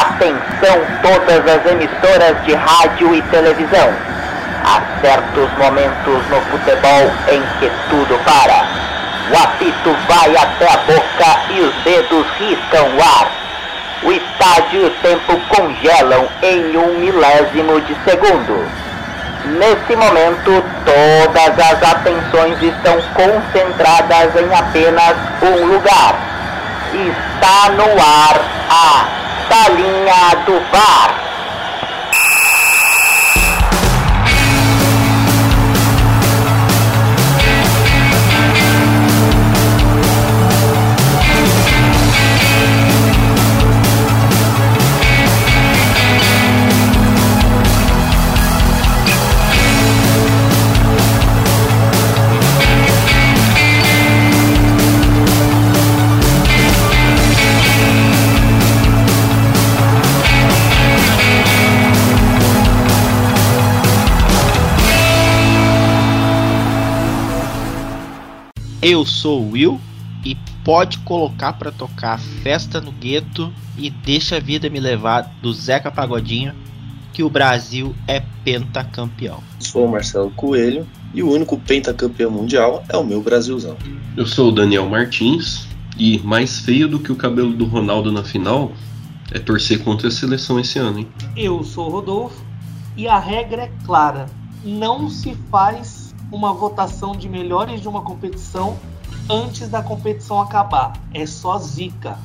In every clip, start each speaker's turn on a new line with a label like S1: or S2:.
S1: Atenção todas as emissoras de rádio e televisão. Há certos momentos no futebol em que tudo para. O apito vai até a boca e os dedos riscam o ar. O estádio e o tempo congelam em um milésimo de segundo. Nesse momento, todas as atenções estão concentradas em apenas um lugar. Está no ar a Salinha do VAR.
S2: Eu sou o Will e pode colocar para tocar Festa no Gueto e Deixa a Vida Me Levar do Zeca Pagodinho que o Brasil é pentacampeão.
S3: Sou o Marcelo Coelho e o único pentacampeão mundial é o meu Brasilzão.
S4: Eu sou o Daniel Martins e mais feio do que o cabelo do Ronaldo na final é torcer contra a seleção esse ano, hein?
S5: Eu sou o Rodolfo e a regra é clara: não se faz uma votação de melhores de uma competição antes da competição acabar. É só zica.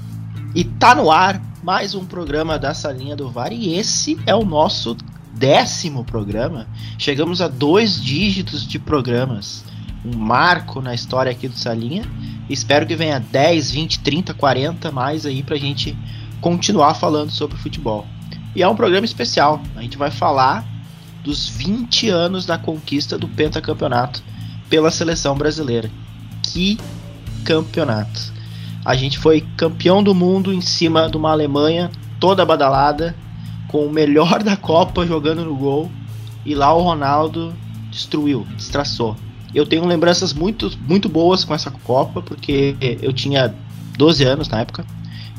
S2: E tá no ar mais um programa da Salinha do VAR e esse é o nosso décimo programa. Chegamos a dois dígitos de programas. Um marco na história aqui do Salinha. Espero que venha 10, 20, 30, 40 mais aí pra gente continuar falando sobre futebol. E é um programa especial. A gente vai falar dos 20 anos da conquista do pentacampeonato pela seleção brasileira. Que campeonato! A gente foi campeão do mundo em cima de uma Alemanha toda badalada, com o melhor da Copa jogando no gol, e lá o Ronaldo destruiu, destraçou. Eu tenho lembranças muito, muito boas com essa Copa, porque eu tinha 12 anos na época,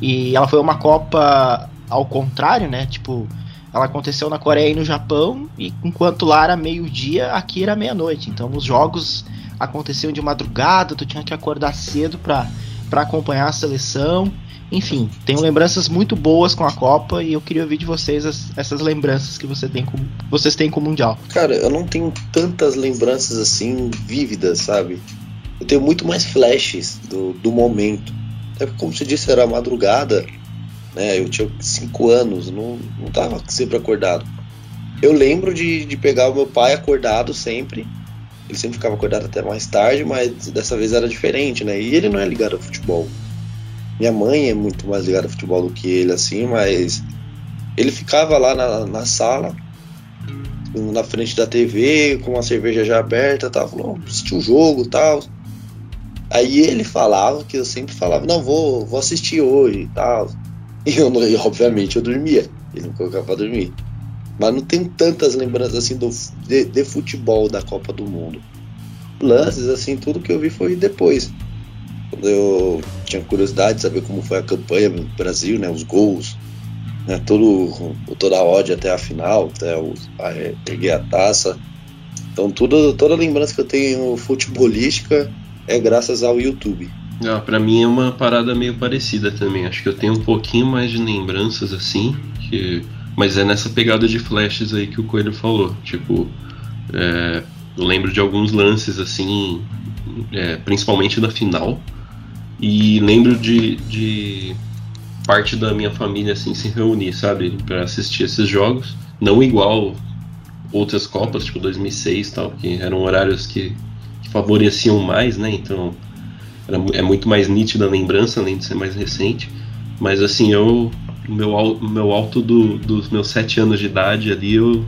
S2: e ela foi uma Copa ao contrário, né? Tipo, ela aconteceu na Coreia e no Japão, e enquanto lá era meio-dia, aqui era meia-noite. Então os jogos aconteciam de madrugada, tu tinha que acordar cedo para acompanhar a seleção. Enfim, tenho lembranças muito boas com a Copa e eu queria ouvir de vocês as, essas lembranças que você tem com, vocês têm com o Mundial.
S3: Cara, eu não tenho tantas lembranças assim vívidas, sabe? Eu tenho muito mais flashes do, do momento. Até como você disse, era madrugada né? Eu tinha 5 anos, não, não tava sempre acordado. Eu lembro de, de pegar o meu pai acordado sempre. Ele sempre ficava acordado até mais tarde, mas dessa vez era diferente, né? E ele não é ligado ao futebol. Minha mãe é muito mais ligada ao futebol do que ele, assim, mas ele ficava lá na, na sala, na frente da TV, com uma cerveja já aberta, tal, falou, assistir o jogo tal. Aí ele falava, que eu sempre falava, não, vou, vou assistir hoje e tal. E eu, obviamente, eu dormia. Ele me colocava pra dormir. Mas não tenho tantas lembranças assim do, de, de, futebol da Copa do Mundo. Lances, assim, tudo que eu vi foi depois. Quando eu tinha curiosidade de saber como foi a campanha no Brasil, né? Os gols, né, todo, toda a ódio até a final, até o, a, erguer a taça. Então tudo, toda a lembrança que eu tenho futebolística é graças ao YouTube.
S4: Ah, pra mim é uma parada meio parecida também. Acho que eu tenho um pouquinho mais de lembranças assim, que... mas é nessa pegada de flashes aí que o Coelho falou. Tipo, é... eu lembro de alguns lances assim, é... principalmente da final, e lembro de, de parte da minha família assim se reunir, sabe, para assistir esses jogos. Não igual outras Copas, tipo 2006 e tal, que eram horários que, que favoreciam mais, né? Então é muito mais nítida a lembrança, além de ser mais recente. Mas assim, eu. Meu, meu alto do, dos meus sete anos de idade ali, eu,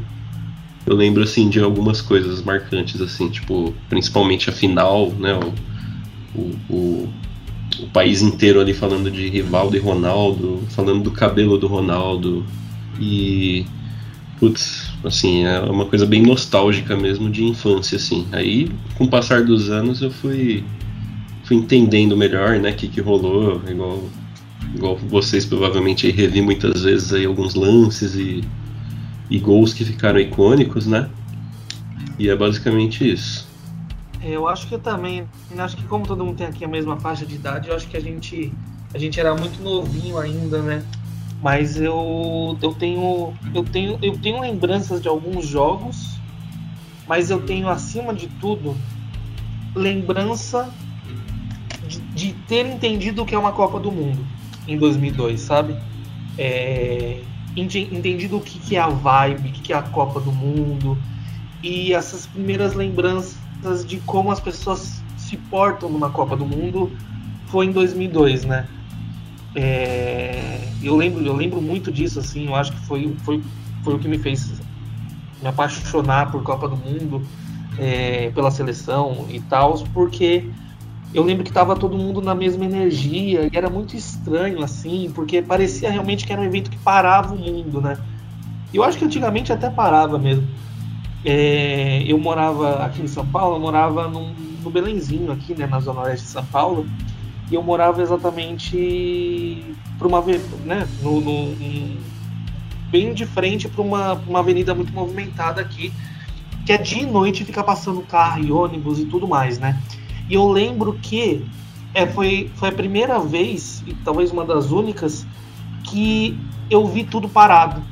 S4: eu lembro assim de algumas coisas marcantes, assim, tipo, principalmente a final, né? O, o, o, o país inteiro ali falando de Rivaldo e Ronaldo, falando do cabelo do Ronaldo. E. Putz, assim, é uma coisa bem nostálgica mesmo de infância, assim. Aí, com o passar dos anos, eu fui fui entendendo melhor, né, o que, que rolou, igual igual vocês provavelmente aí revi muitas vezes aí alguns lances e, e gols que ficaram icônicos, né? E é basicamente isso.
S5: Eu acho que eu também, acho que como todo mundo tem aqui a mesma faixa de idade, eu acho que a gente a gente era muito novinho ainda, né? Mas eu eu tenho eu tenho eu tenho lembranças de alguns jogos, mas eu tenho acima de tudo lembrança de, ter entendido o que é uma Copa do Mundo em 2002, sabe? É, entendido o que, que é a vibe, o que, que é a Copa do Mundo e essas primeiras lembranças de como as pessoas se portam numa Copa do Mundo foi em 2002, né? É, eu lembro, eu lembro muito disso, assim. Eu acho que foi, foi, foi o que me fez me apaixonar por Copa do Mundo, é, pela seleção e tal, porque eu lembro que estava todo mundo na mesma energia e era muito estranho, assim, porque parecia realmente que era um evento que parava o mundo, né? Eu acho que antigamente até parava mesmo. É, eu morava aqui em São Paulo, eu morava num, no Belenzinho, aqui, né, na zona oeste de São Paulo, e eu morava exatamente para uma, né, no, no, bem de frente para uma, uma avenida muito movimentada aqui, que é dia e noite fica passando carro e ônibus e tudo mais, né? E eu lembro que é, foi, foi a primeira vez, e talvez uma das únicas, que eu vi tudo parado.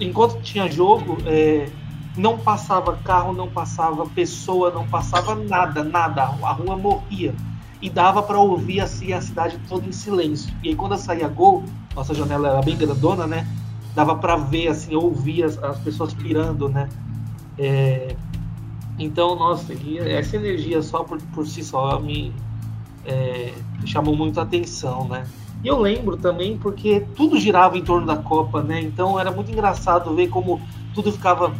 S5: Enquanto tinha jogo, é, não passava carro, não passava pessoa, não passava nada, nada. A rua morria. E dava para ouvir assim a cidade toda em silêncio. E aí quando saía gol, nossa janela era bem grandona, né? Dava para ver assim, ouvir as, as pessoas pirando, né? É, então, nossa, essa energia só por, por si só me, é, chamou muito a atenção, né? E eu lembro também porque tudo girava em torno da Copa, né? Então era muito engraçado ver como tudo ficava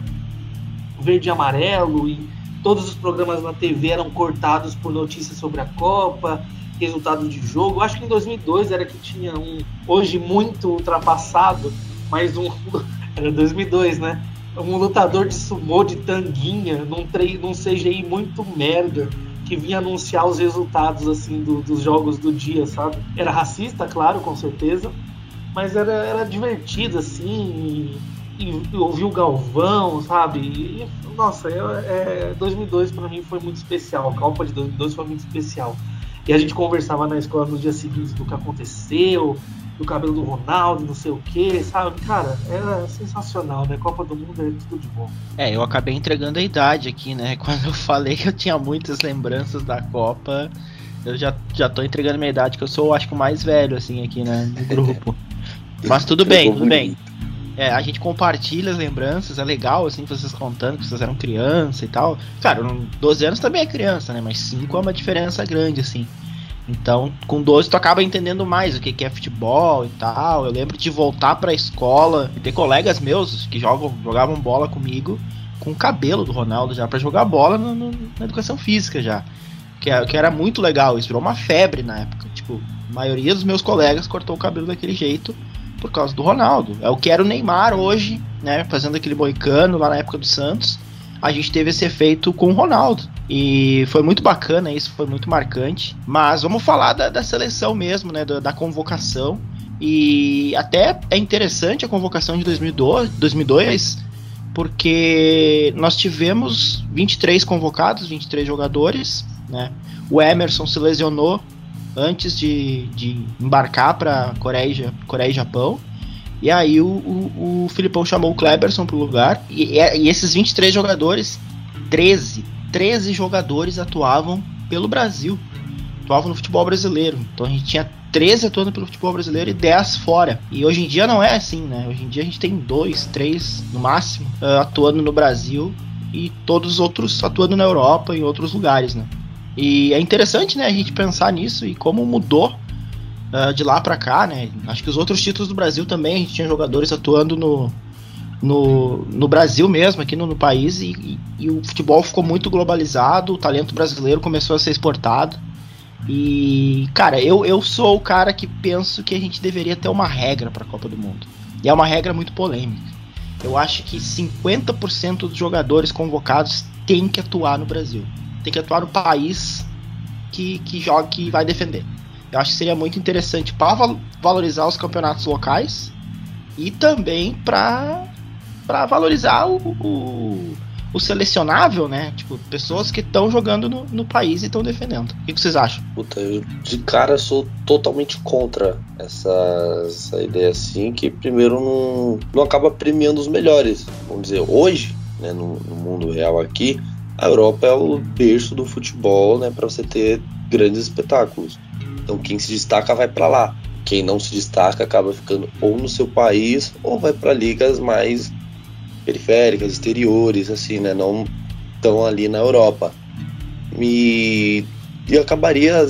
S5: verde e amarelo e todos os programas na TV eram cortados por notícias sobre a Copa, resultado de jogo. Acho que em 2002 era que tinha um, hoje muito ultrapassado, mas um. Era 2002, né? Um lutador de sumô de tanguinha, num, num CGI muito merda, que vinha anunciar os resultados assim do, dos jogos do dia, sabe? Era racista, claro, com certeza, mas era, era divertido assim. E e ouvir o Galvão, sabe? E, nossa, é, é 2002 para mim foi muito especial. A Copa de 2002 foi muito especial. E a gente conversava na escola nos dias seguintes do que aconteceu, do cabelo do Ronaldo, não sei o que, sabe? Cara, era sensacional, né? Copa do Mundo é tudo de bom.
S2: É, eu acabei entregando a idade aqui, né? Quando eu falei que eu tinha muitas lembranças da Copa, eu já, já tô entregando minha idade, que eu sou, acho que o mais velho, assim, aqui, né? No grupo. Mas tudo bem, tudo bem é, a gente compartilha as lembranças, é legal, assim, vocês contando que vocês eram criança e tal. Claro, 12 anos também é criança, né? Mas 5 é uma diferença grande, assim. Então, com 12 tu acaba entendendo mais o que, é futebol e tal. Eu lembro de voltar pra escola e ter colegas meus que jogam, jogavam bola comigo com o cabelo do Ronaldo já para jogar bola no, no, na educação física já. Que, é, que era muito legal, isso virou uma febre na época. Tipo, a maioria dos meus colegas cortou o cabelo daquele jeito por causa do Ronaldo. É o que era o Neymar hoje, né? Fazendo aquele boicano lá na época do Santos. A gente teve esse efeito com o Ronaldo. E foi muito bacana isso, foi muito marcante. Mas vamos falar da, da seleção mesmo, né? Da, da, convocação. E até é interessante a convocação de 2002, 2002 porque nós tivemos 23 convocados, 23 jogadores, né? O Emerson se lesionou antes de, de embarcar para Coreia, Coreia e Japão. E aí o, o, o Filipão chamou o Kleberson pro lugar. E, e, esses 23 jogadores, 13, 13 jogadores atuavam pelo Brasil. Atuavam no futebol brasileiro. Então a gente tinha 13 atuando pelo futebol brasileiro e 10 fora. E hoje em dia não é assim, né? Hoje em dia a gente tem dois, três no máximo uh, atuando no Brasil e todos os outros atuando na Europa e em outros lugares, né? E é interessante, né, a gente pensar nisso e como mudou uh, de lá para cá, né? Acho que os outros títulos do Brasil também a gente tinha jogadores atuando no, no, no Brasil mesmo, aqui no, no país, e, e, e, o futebol ficou muito globalizado, o talento brasileiro começou a ser exportado. E, cara, eu, eu sou o cara que penso que a gente deveria ter uma regra para a Copa do Mundo. E é uma regra muito polêmica. Eu acho que 50% dos jogadores convocados têm que atuar no Brasil tem que atuar no país que, que joga, que vai defender. Eu acho que seria muito interessante para valorizar os campeonatos locais e também para valorizar o, o, o, selecionável, né? Tipo, pessoas que estão jogando no, no, país e estão defendendo. O que vocês acham?
S3: Puta, eu de cara sou totalmente contra essa, essa ideia assim, que primeiro não, não acaba premiando os melhores. Vamos dizer, hoje, né, no, no mundo real aqui, a Europa é o berço do futebol, né, para você ter grandes espetáculos. Então quem se destaca vai para lá. Quem não se destaca acaba ficando ou no seu país ou vai para ligas mais periféricas, exteriores, assim, né? Não tão ali na Europa. E, e acabaria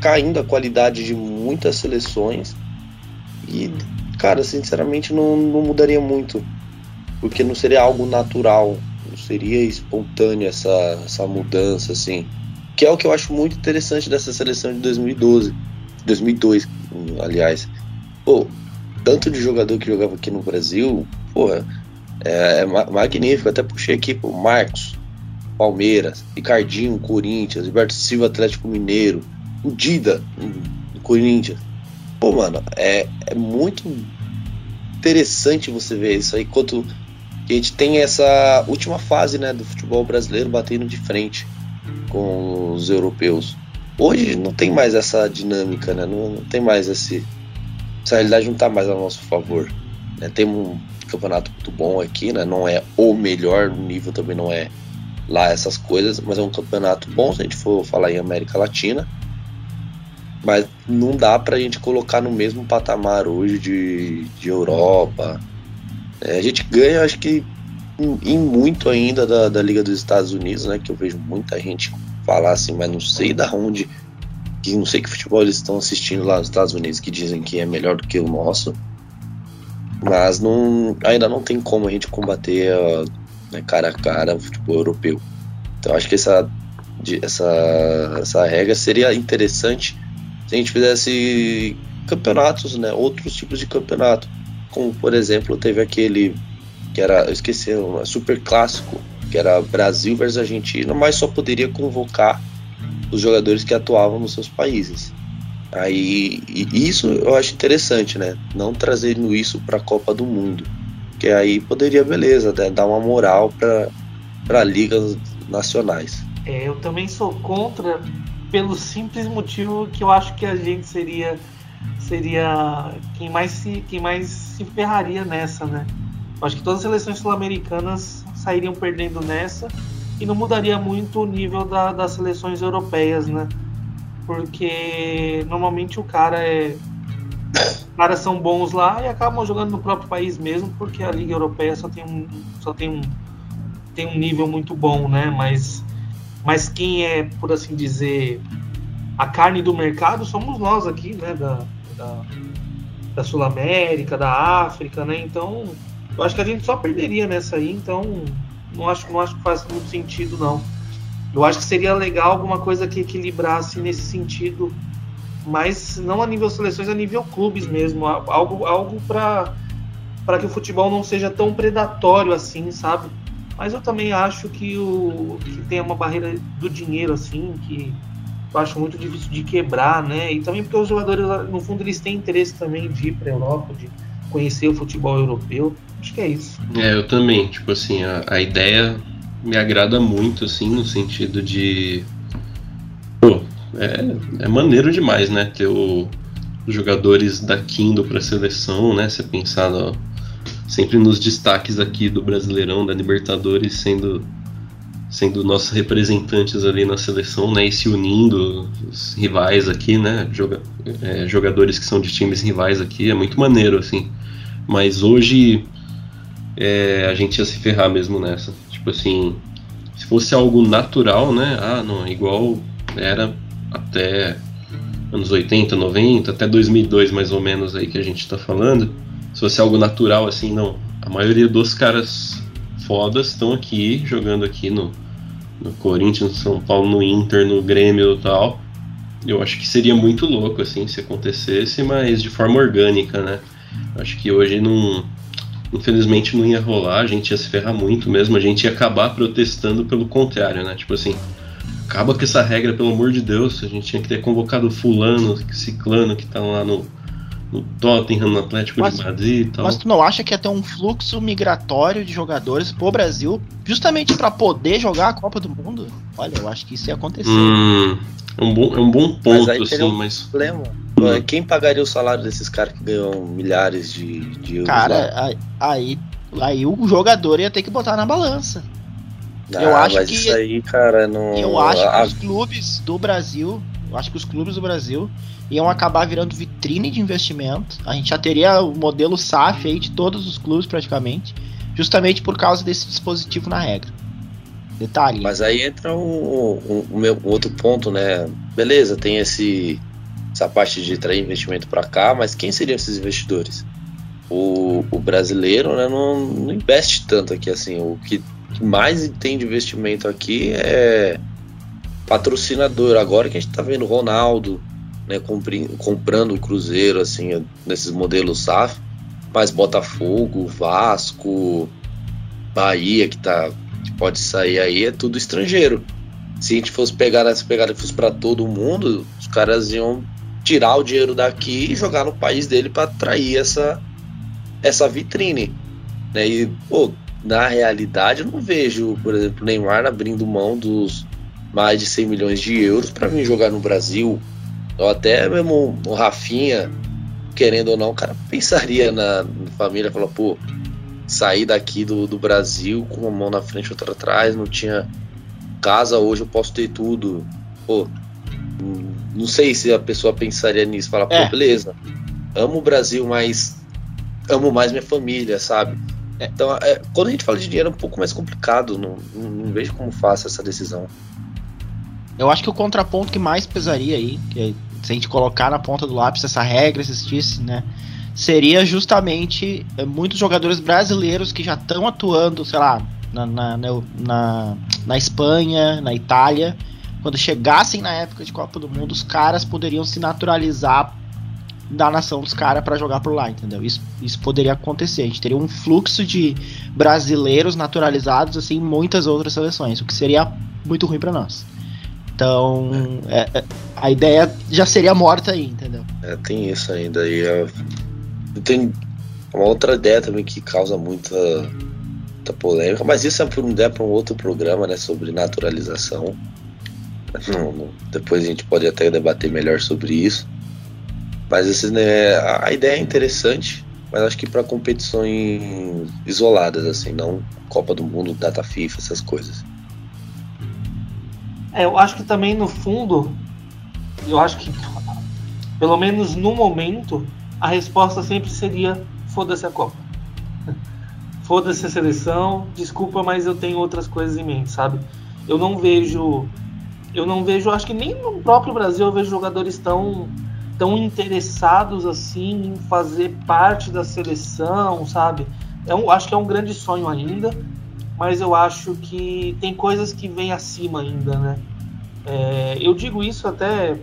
S3: caindo a qualidade de muitas seleções. E, cara, sinceramente não, não mudaria muito. Porque não seria algo natural, não seria espontâneo essa, essa mudança, assim. Que é o que eu acho muito interessante dessa seleção de 2012. 2002, aliás. Pô, tanto de jogador que jogava aqui no Brasil, porra, é, é magnífico. Até puxei aqui, pô, Marcos, Palmeiras, Ricardinho, Corinthians, Gilberto Silva, Atlético Mineiro, o Dida, Corinthians. Pô, mano, é, é muito interessante você ver isso aí, enquanto a gente tem essa última fase né, do futebol brasileiro batendo de frente com os europeus. Hoje não tem mais essa dinâmica, né? Não, não tem mais esse. Essa realidade não está mais a nosso favor. Né? Tem um campeonato muito bom aqui, né? Não é o melhor, o nível também não é lá essas coisas, mas é um campeonato bom se a gente for falar em América Latina. Mas não dá pra gente colocar no mesmo patamar hoje de, de Europa. É, a gente ganha, acho que em, muito ainda da, da Liga dos Estados Unidos, né? Que eu vejo muita gente falar assim, mas não sei da onde, que não sei que futebol eles estão assistindo lá nos Estados Unidos, que dizem que é melhor do que o nosso. Mas não, ainda não tem como a gente combater né, cara a cara o futebol europeu. Então acho que essa, essa, essa regra seria interessante se a gente fizesse campeonatos, né, outros tipos de campeonato. Como por exemplo, teve aquele que era, eu esqueci, um super clássico, que era Brasil versus Argentina, mas só poderia convocar os jogadores que atuavam nos seus países. Aí isso eu acho interessante, né? Não trazendo isso para a Copa do Mundo, que aí poderia, beleza, né? dar uma moral para ligas nacionais.
S5: É, eu também sou contra pelo simples motivo que eu acho que a gente seria seria quem mais se quem mais se ferraria nessa, né? Acho que todas as seleções sul-americanas sairiam perdendo nessa e não mudaria muito o nível da, das seleções europeias, né? Porque normalmente o cara é. Os caras são bons lá e acabam jogando no próprio país mesmo, porque a Liga Europeia só tem um, só tem um, tem um nível muito bom, né? Mas, mas quem é, por assim dizer, a carne do mercado somos nós aqui, né? Da, da, da Sul América, da África, né? Então eu acho que a gente só perderia nessa aí, então não acho, não acho que faz muito sentido, não. Eu acho que seria legal alguma coisa que equilibrasse nesse sentido, mas não a nível seleções, a nível clubes mesmo. Algo, algo para que o futebol não seja tão predatório assim, sabe? Mas eu também acho que, o, que tem uma barreira do dinheiro, assim, que eu acho muito difícil de quebrar, né? E também porque os jogadores, no fundo, eles têm interesse também de ir para a Europa, de conhecer o futebol europeu. Acho que é isso.
S4: É, eu também. Tipo assim, a, a ideia me agrada muito, assim, no sentido de. Pô, é, é maneiro demais, né? Ter os jogadores daqui indo pra seleção, né? Você pensar no, sempre nos destaques aqui do Brasileirão, da Libertadores, sendo sendo nossos representantes ali na seleção, né, e se unindo, os rivais aqui, né, joga, é, jogadores que são de times rivais aqui, é muito maneiro, assim. Mas hoje é, a gente ia se ferrar mesmo nessa. Tipo assim, se fosse algo natural, né? Ah, não, igual era até anos 80, 90, até 2002 mais ou menos aí que a gente tá falando. Se fosse algo natural assim, não. A maioria dos caras fodas estão aqui, jogando aqui no, no Corinthians, no São Paulo, no Inter, no Grêmio e tal. Eu acho que seria muito louco assim se acontecesse, mas de forma orgânica, né? Acho que hoje não infelizmente não ia rolar, a gente ia se ferrar muito mesmo, a gente ia acabar protestando pelo contrário, né? Tipo assim, acaba com essa regra, pelo amor de Deus. A gente tinha que ter convocado fulano, ciclano que tá lá no, no Tottenham, no Atlético
S2: Mas-
S4: de Madrid e tal.
S2: Mas tu não acha que ia ter um fluxo migratório de jogadores pro Brasil justamente pra poder jogar a Copa do Mundo? Olha, eu acho que isso ia acontecer.
S4: Hum, é um bom, é um bom
S3: Mas
S4: ponto,
S3: aí teria
S4: assim,
S3: um
S4: mas.
S3: problema. Quem pagaria o salário desses caras que ganham milhares de, de euros?
S2: Cara, aí, aí, o jogador ia ter que botar na balança.
S3: Ah,
S2: eu acho
S3: mas
S2: que-
S3: isso aí, cara, não.
S2: Eu acho que os clubes do Brasil, eu acho que os clubes do Brasil iam acabar virando vitrine de investimento. A gente já teria o modelo SAF aí de todos os clubes praticamente, justamente por causa desse dispositivo na regra. Detalhe.
S3: Mas aí entra um, um- um meu- outro ponto, né? Beleza, tem esse essa parte de trazer investimento para cá, mas quem seriam esses investidores? O, o brasileiro né, não, não investe tanto aqui assim. O que mais tem de investimento aqui é patrocinador. Agora que a gente tá vendo Ronaldo né, comprando o Cruzeiro, assim, nesses modelos SAF, mas Botafogo, Vasco, Bahia, que tá que pode sair aí, é tudo estrangeiro. Se a gente fosse pegar essa pegada e fosse para todo mundo, os caras iam tirar o dinheiro daqui e jogar no país dele para atrair essa, essa vitrine. Né? E, pô, na realidade, eu não vejo, por exemplo, Neymar abrindo mão dos mais de 100 milhões de euros para vir jogar no Brasil. Ou até mesmo o Rafinha, querendo ou não, o cara pensaria na, na família falar, pô, sair daqui do, do Brasil com uma mão na frente e outra atrás, não tinha casa, hoje eu posso ter tudo. Pô, não sei se a pessoa pensaria nisso, falar, pô,
S2: É.
S3: beleza, amo o Brasil, mas amo mais minha família, sabe?
S2: É.
S3: Então, é, quando a gente fala de dinheiro é um pouco mais complicado, não, não, não vejo como fácil essa decisão.
S2: Eu acho que o contraponto que mais pesaria aí, que é, se a gente colocar na ponta do lápis essa regra existisse, né? Seria justamente é, muitos jogadores brasileiros que já estão atuando, sei lá, na, na, na, na- na Espanha, na Itália. Quando chegassem na época de Copa do Mundo, os caras poderiam se naturalizar da nação dos caras para jogar por lá, entendeu? Isso, isso poderia acontecer. A gente teria um fluxo de brasileiros naturalizados assim em muitas outras seleções, o que seria muito ruim para nós. Então, é- é- a ideia já seria morta aí, entendeu?
S3: É, tem isso ainda aí. é. Tem uma outra ideia também que causa muita, muita polêmica, mas isso é por ideia para um outro programa, né? Sobre naturalização. Não- não- depois a gente pode até debater melhor sobre isso. Mas esse, né, a ideia é interessante, mas acho que para competições isoladas, assim, não Copa do Mundo, Data FIFA, essas coisas.
S5: É, eu acho que também no fundo, eu acho que, pelo menos no momento, a resposta sempre seria: foda-se a Copa. Foda-se a seleção, desculpa, mas eu tenho outras coisas em mente, sabe? Eu não vejo. Eu não vejo, acho que nem no próprio Brasil eu vejo jogadores tão, tão interessados assim em fazer parte da seleção, sabe? É um, acho que é um grande sonho ainda, mas eu acho que tem coisas que vêm acima ainda, né? É, eu digo isso até,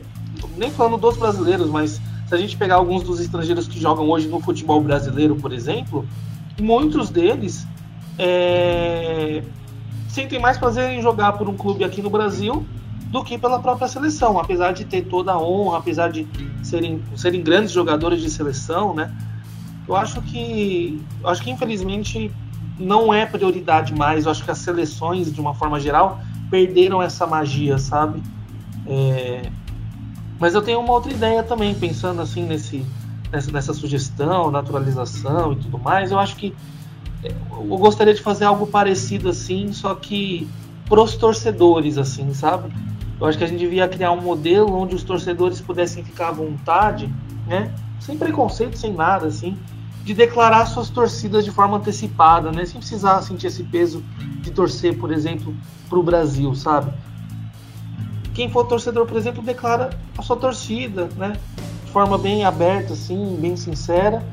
S5: nem falando dos brasileiros, mas se a gente pegar alguns dos estrangeiros que jogam hoje no futebol brasileiro, por exemplo, muitos deles é, sentem mais prazer em jogar por um clube aqui no Brasil do que pela própria seleção, apesar de ter toda a honra, apesar de serem, serem grandes jogadores de seleção, né? Eu acho que, eu acho que infelizmente não é prioridade mais. Eu acho que as seleções, de uma forma geral, perderam essa magia, sabe? É, Mas eu tenho uma outra ideia também, pensando assim nesse, nessa, nessa sugestão, naturalização e tudo mais. Eu acho que é, eu gostaria de fazer algo parecido assim, só que pros torcedores, assim, sabe? Eu acho que a gente devia criar um modelo onde os torcedores pudessem ficar à vontade, né? Sem preconceito, sem nada, assim, de declarar suas torcidas de forma antecipada, né? Sem precisar sentir esse peso de torcer, por exemplo, para o Brasil, sabe? Quem for torcedor, por exemplo, declara a sua torcida, né? De forma bem aberta, assim, bem sincera.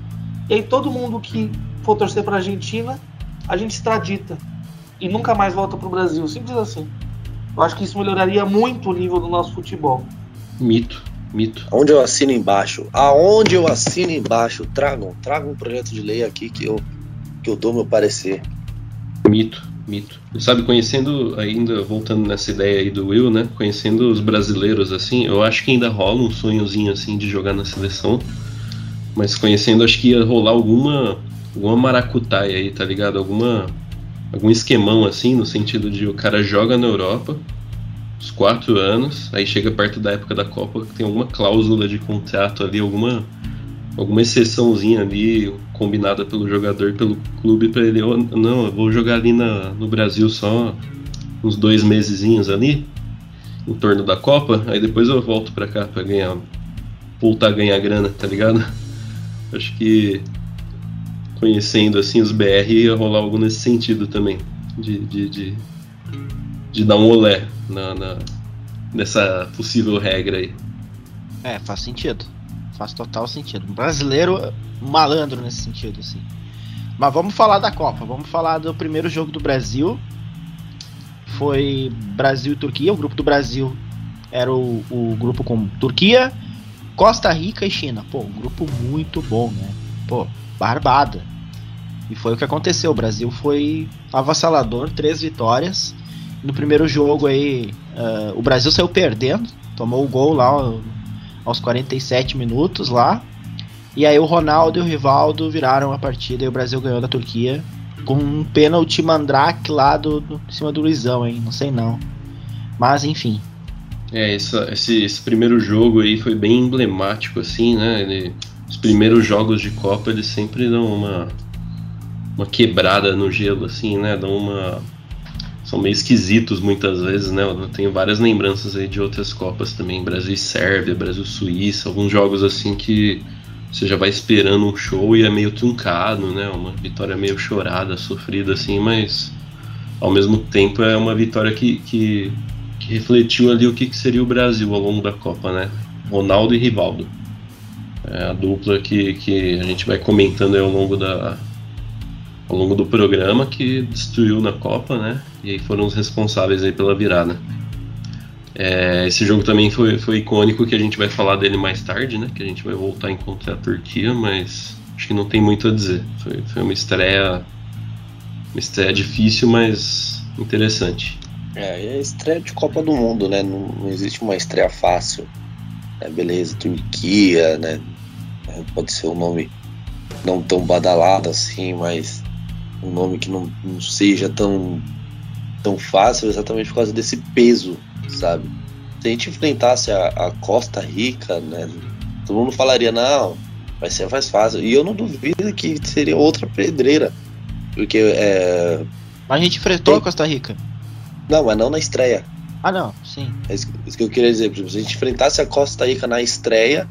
S5: E aí todo mundo que for torcer para a Argentina, a gente extradita e nunca mais volta para o Brasil, simples assim. Eu acho que isso melhoraria muito o nível do nosso futebol.
S4: Mito, mito.
S3: Onde eu assino embaixo? Aonde eu assino embaixo? Tragam, tragam um projeto de lei aqui que eu, que eu dou meu parecer.
S4: Mito. Mito. E sabe, conhecendo, ainda voltando nessa ideia aí do Will, né? Conhecendo os brasileiros, assim, eu acho que ainda rola um sonhozinho, assim, de jogar na seleção. Mas conhecendo, acho que ia rolar alguma, alguma maracutaia aí, tá ligado? Alguma, algum esquemão, assim, no sentido de o cara joga na Europa, uns quatro anos, aí chega perto da época da Copa, tem alguma cláusula de contrato ali, alguma alguma exceçãozinha ali combinada pelo jogador, pelo clube, para ele, oh, não, eu vou jogar ali na, no Brasil só uns dois mesezinhos ali, em torno da Copa, aí depois eu volto para cá para ganhar, voltar a ganhar grana, tá ligado? Acho que conhecendo assim os BR ia rolar algo nesse sentido também, de, de, de, de dar um olé na, na, nessa possível regra aí.
S2: É, faz sentido. Faz total sentido. brasileiro malandro nesse sentido, assim. Mas vamos falar da Copa. Vamos falar do primeiro jogo do Brasil. Foi Brasil e Turquia. O grupo do Brasil era o, o grupo com Turquia, Costa Rica e China. Pô, um grupo muito bom, né? Pô, barbada. E foi o que aconteceu. O Brasil foi avassalador, três vitórias. No primeiro jogo aí, uh, o Brasil saiu perdendo, tomou o gol lá aos 47 minutos lá. E aí o Ronaldo e o Rivaldo viraram a partida e o Brasil ganhou da Turquia com um pênalti mandrake lá do, do, em cima do Luizão, hein? Não sei não. Mas enfim.
S4: É, esse, esse, primeiro jogo aí foi bem emblemático, assim, né? Ele, os primeiros jogos de Copa eles sempre dão uma, uma quebrada no gelo, assim, né? Dão uma são meio esquisitos muitas vezes, né? Eu tenho várias lembranças aí de outras Copas também, Brasil e Sérvia, Brasil e Suíça, alguns jogos assim que você já vai esperando um show e é meio truncado, né? Uma vitória meio chorada, sofrida assim, mas ao mesmo tempo é uma vitória que, que, que refletiu ali o que, que seria o Brasil ao longo da Copa, né? Ronaldo e Rivaldo. É a dupla que, que a gente vai comentando ao longo da, ao longo do programa que destruiu na Copa, né? E aí foram os responsáveis aí pela virada. É, esse jogo também foi, foi icônico que a gente vai falar dele mais tarde, né? Que a gente vai voltar a encontrar a Turquia, mas acho que não tem muito a dizer. Foi, foi uma estreia uma estreia difícil, mas interessante.
S3: É, é estreia de Copa do Mundo, né? Não, não existe uma estreia fácil. É, beleza, Turquia, né? É, pode ser um nome não tão badalado assim, mas um nome que não, não seja tão, tão fácil exatamente por causa desse peso, sabe? Se a gente enfrentasse a, a Costa Rica, né? Todo mundo falaria, não, vai ser mais fácil. E eu não duvido que seria outra pedreira. Porque é.
S2: Mas a gente enfrentou Tem... a Costa Rica.
S3: Não, mas não na estreia.
S2: Ah, não, sim.
S3: É isso, isso que eu queria dizer. Se a gente enfrentasse a Costa Rica na estreia,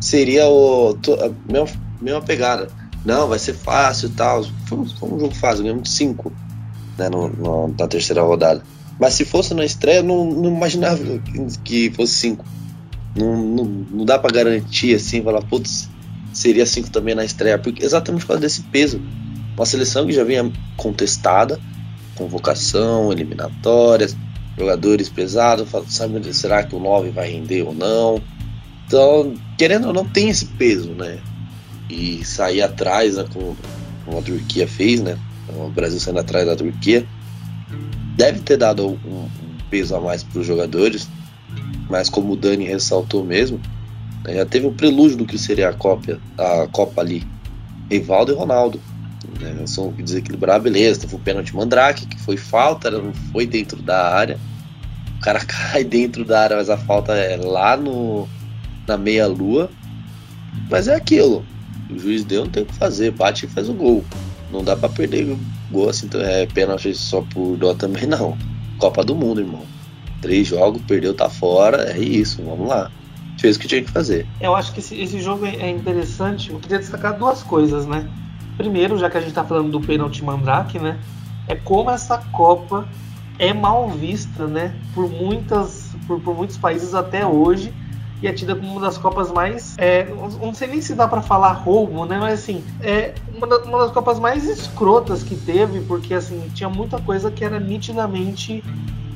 S3: seria o, a mesma, mesma pegada não, vai ser fácil e tal. Foi um, foi um jogo fácil, ganhamos 5 né, no, no, na terceira rodada. Mas se fosse na estreia, não, não imaginava que fosse 5. Não, não, não, dá para garantir assim, falar, putz, seria 5 também na estreia, porque exatamente por causa desse peso. Uma seleção que já vinha contestada, convocação, eliminatórias, jogadores pesados, sabe, será que o 9 vai render ou não? Então, querendo ou não, tem esse peso, né? E sair atrás, né, como, como a Turquia fez, né? O Brasil saindo atrás da Turquia. Deve ter dado um, um peso a mais para os jogadores, mas como o Dani ressaltou mesmo, né, já teve um prelúdio do que seria a Copa, a Copa ali. Rivaldo e Ronaldo. Né, são desequilibrar, beleza. Teve o pênalti Mandrake, que foi falta, não foi dentro da área. O cara cai dentro da área, mas a falta é lá no, na meia-lua. Mas é aquilo. O juiz deu, não tem o que fazer, bate e faz o gol. Não dá para perder o gol assim, então é pênalti só por dó também, não. Copa do Mundo, irmão. Três jogos, perdeu, tá fora, é isso, vamos lá. Fez o que tinha que fazer.
S5: Eu acho que esse, esse jogo é interessante. Eu queria destacar duas coisas, né? Primeiro, já que a gente tá falando do pênalti Mandrake, né? É como essa Copa é mal vista, né? Por muitas, por, por muitos países até hoje e é tida como uma das Copas mais. É, não sei nem se dá para falar roubo, né? Mas assim, é uma, da, uma, das Copas mais escrotas que teve, porque assim, tinha muita coisa que era nitidamente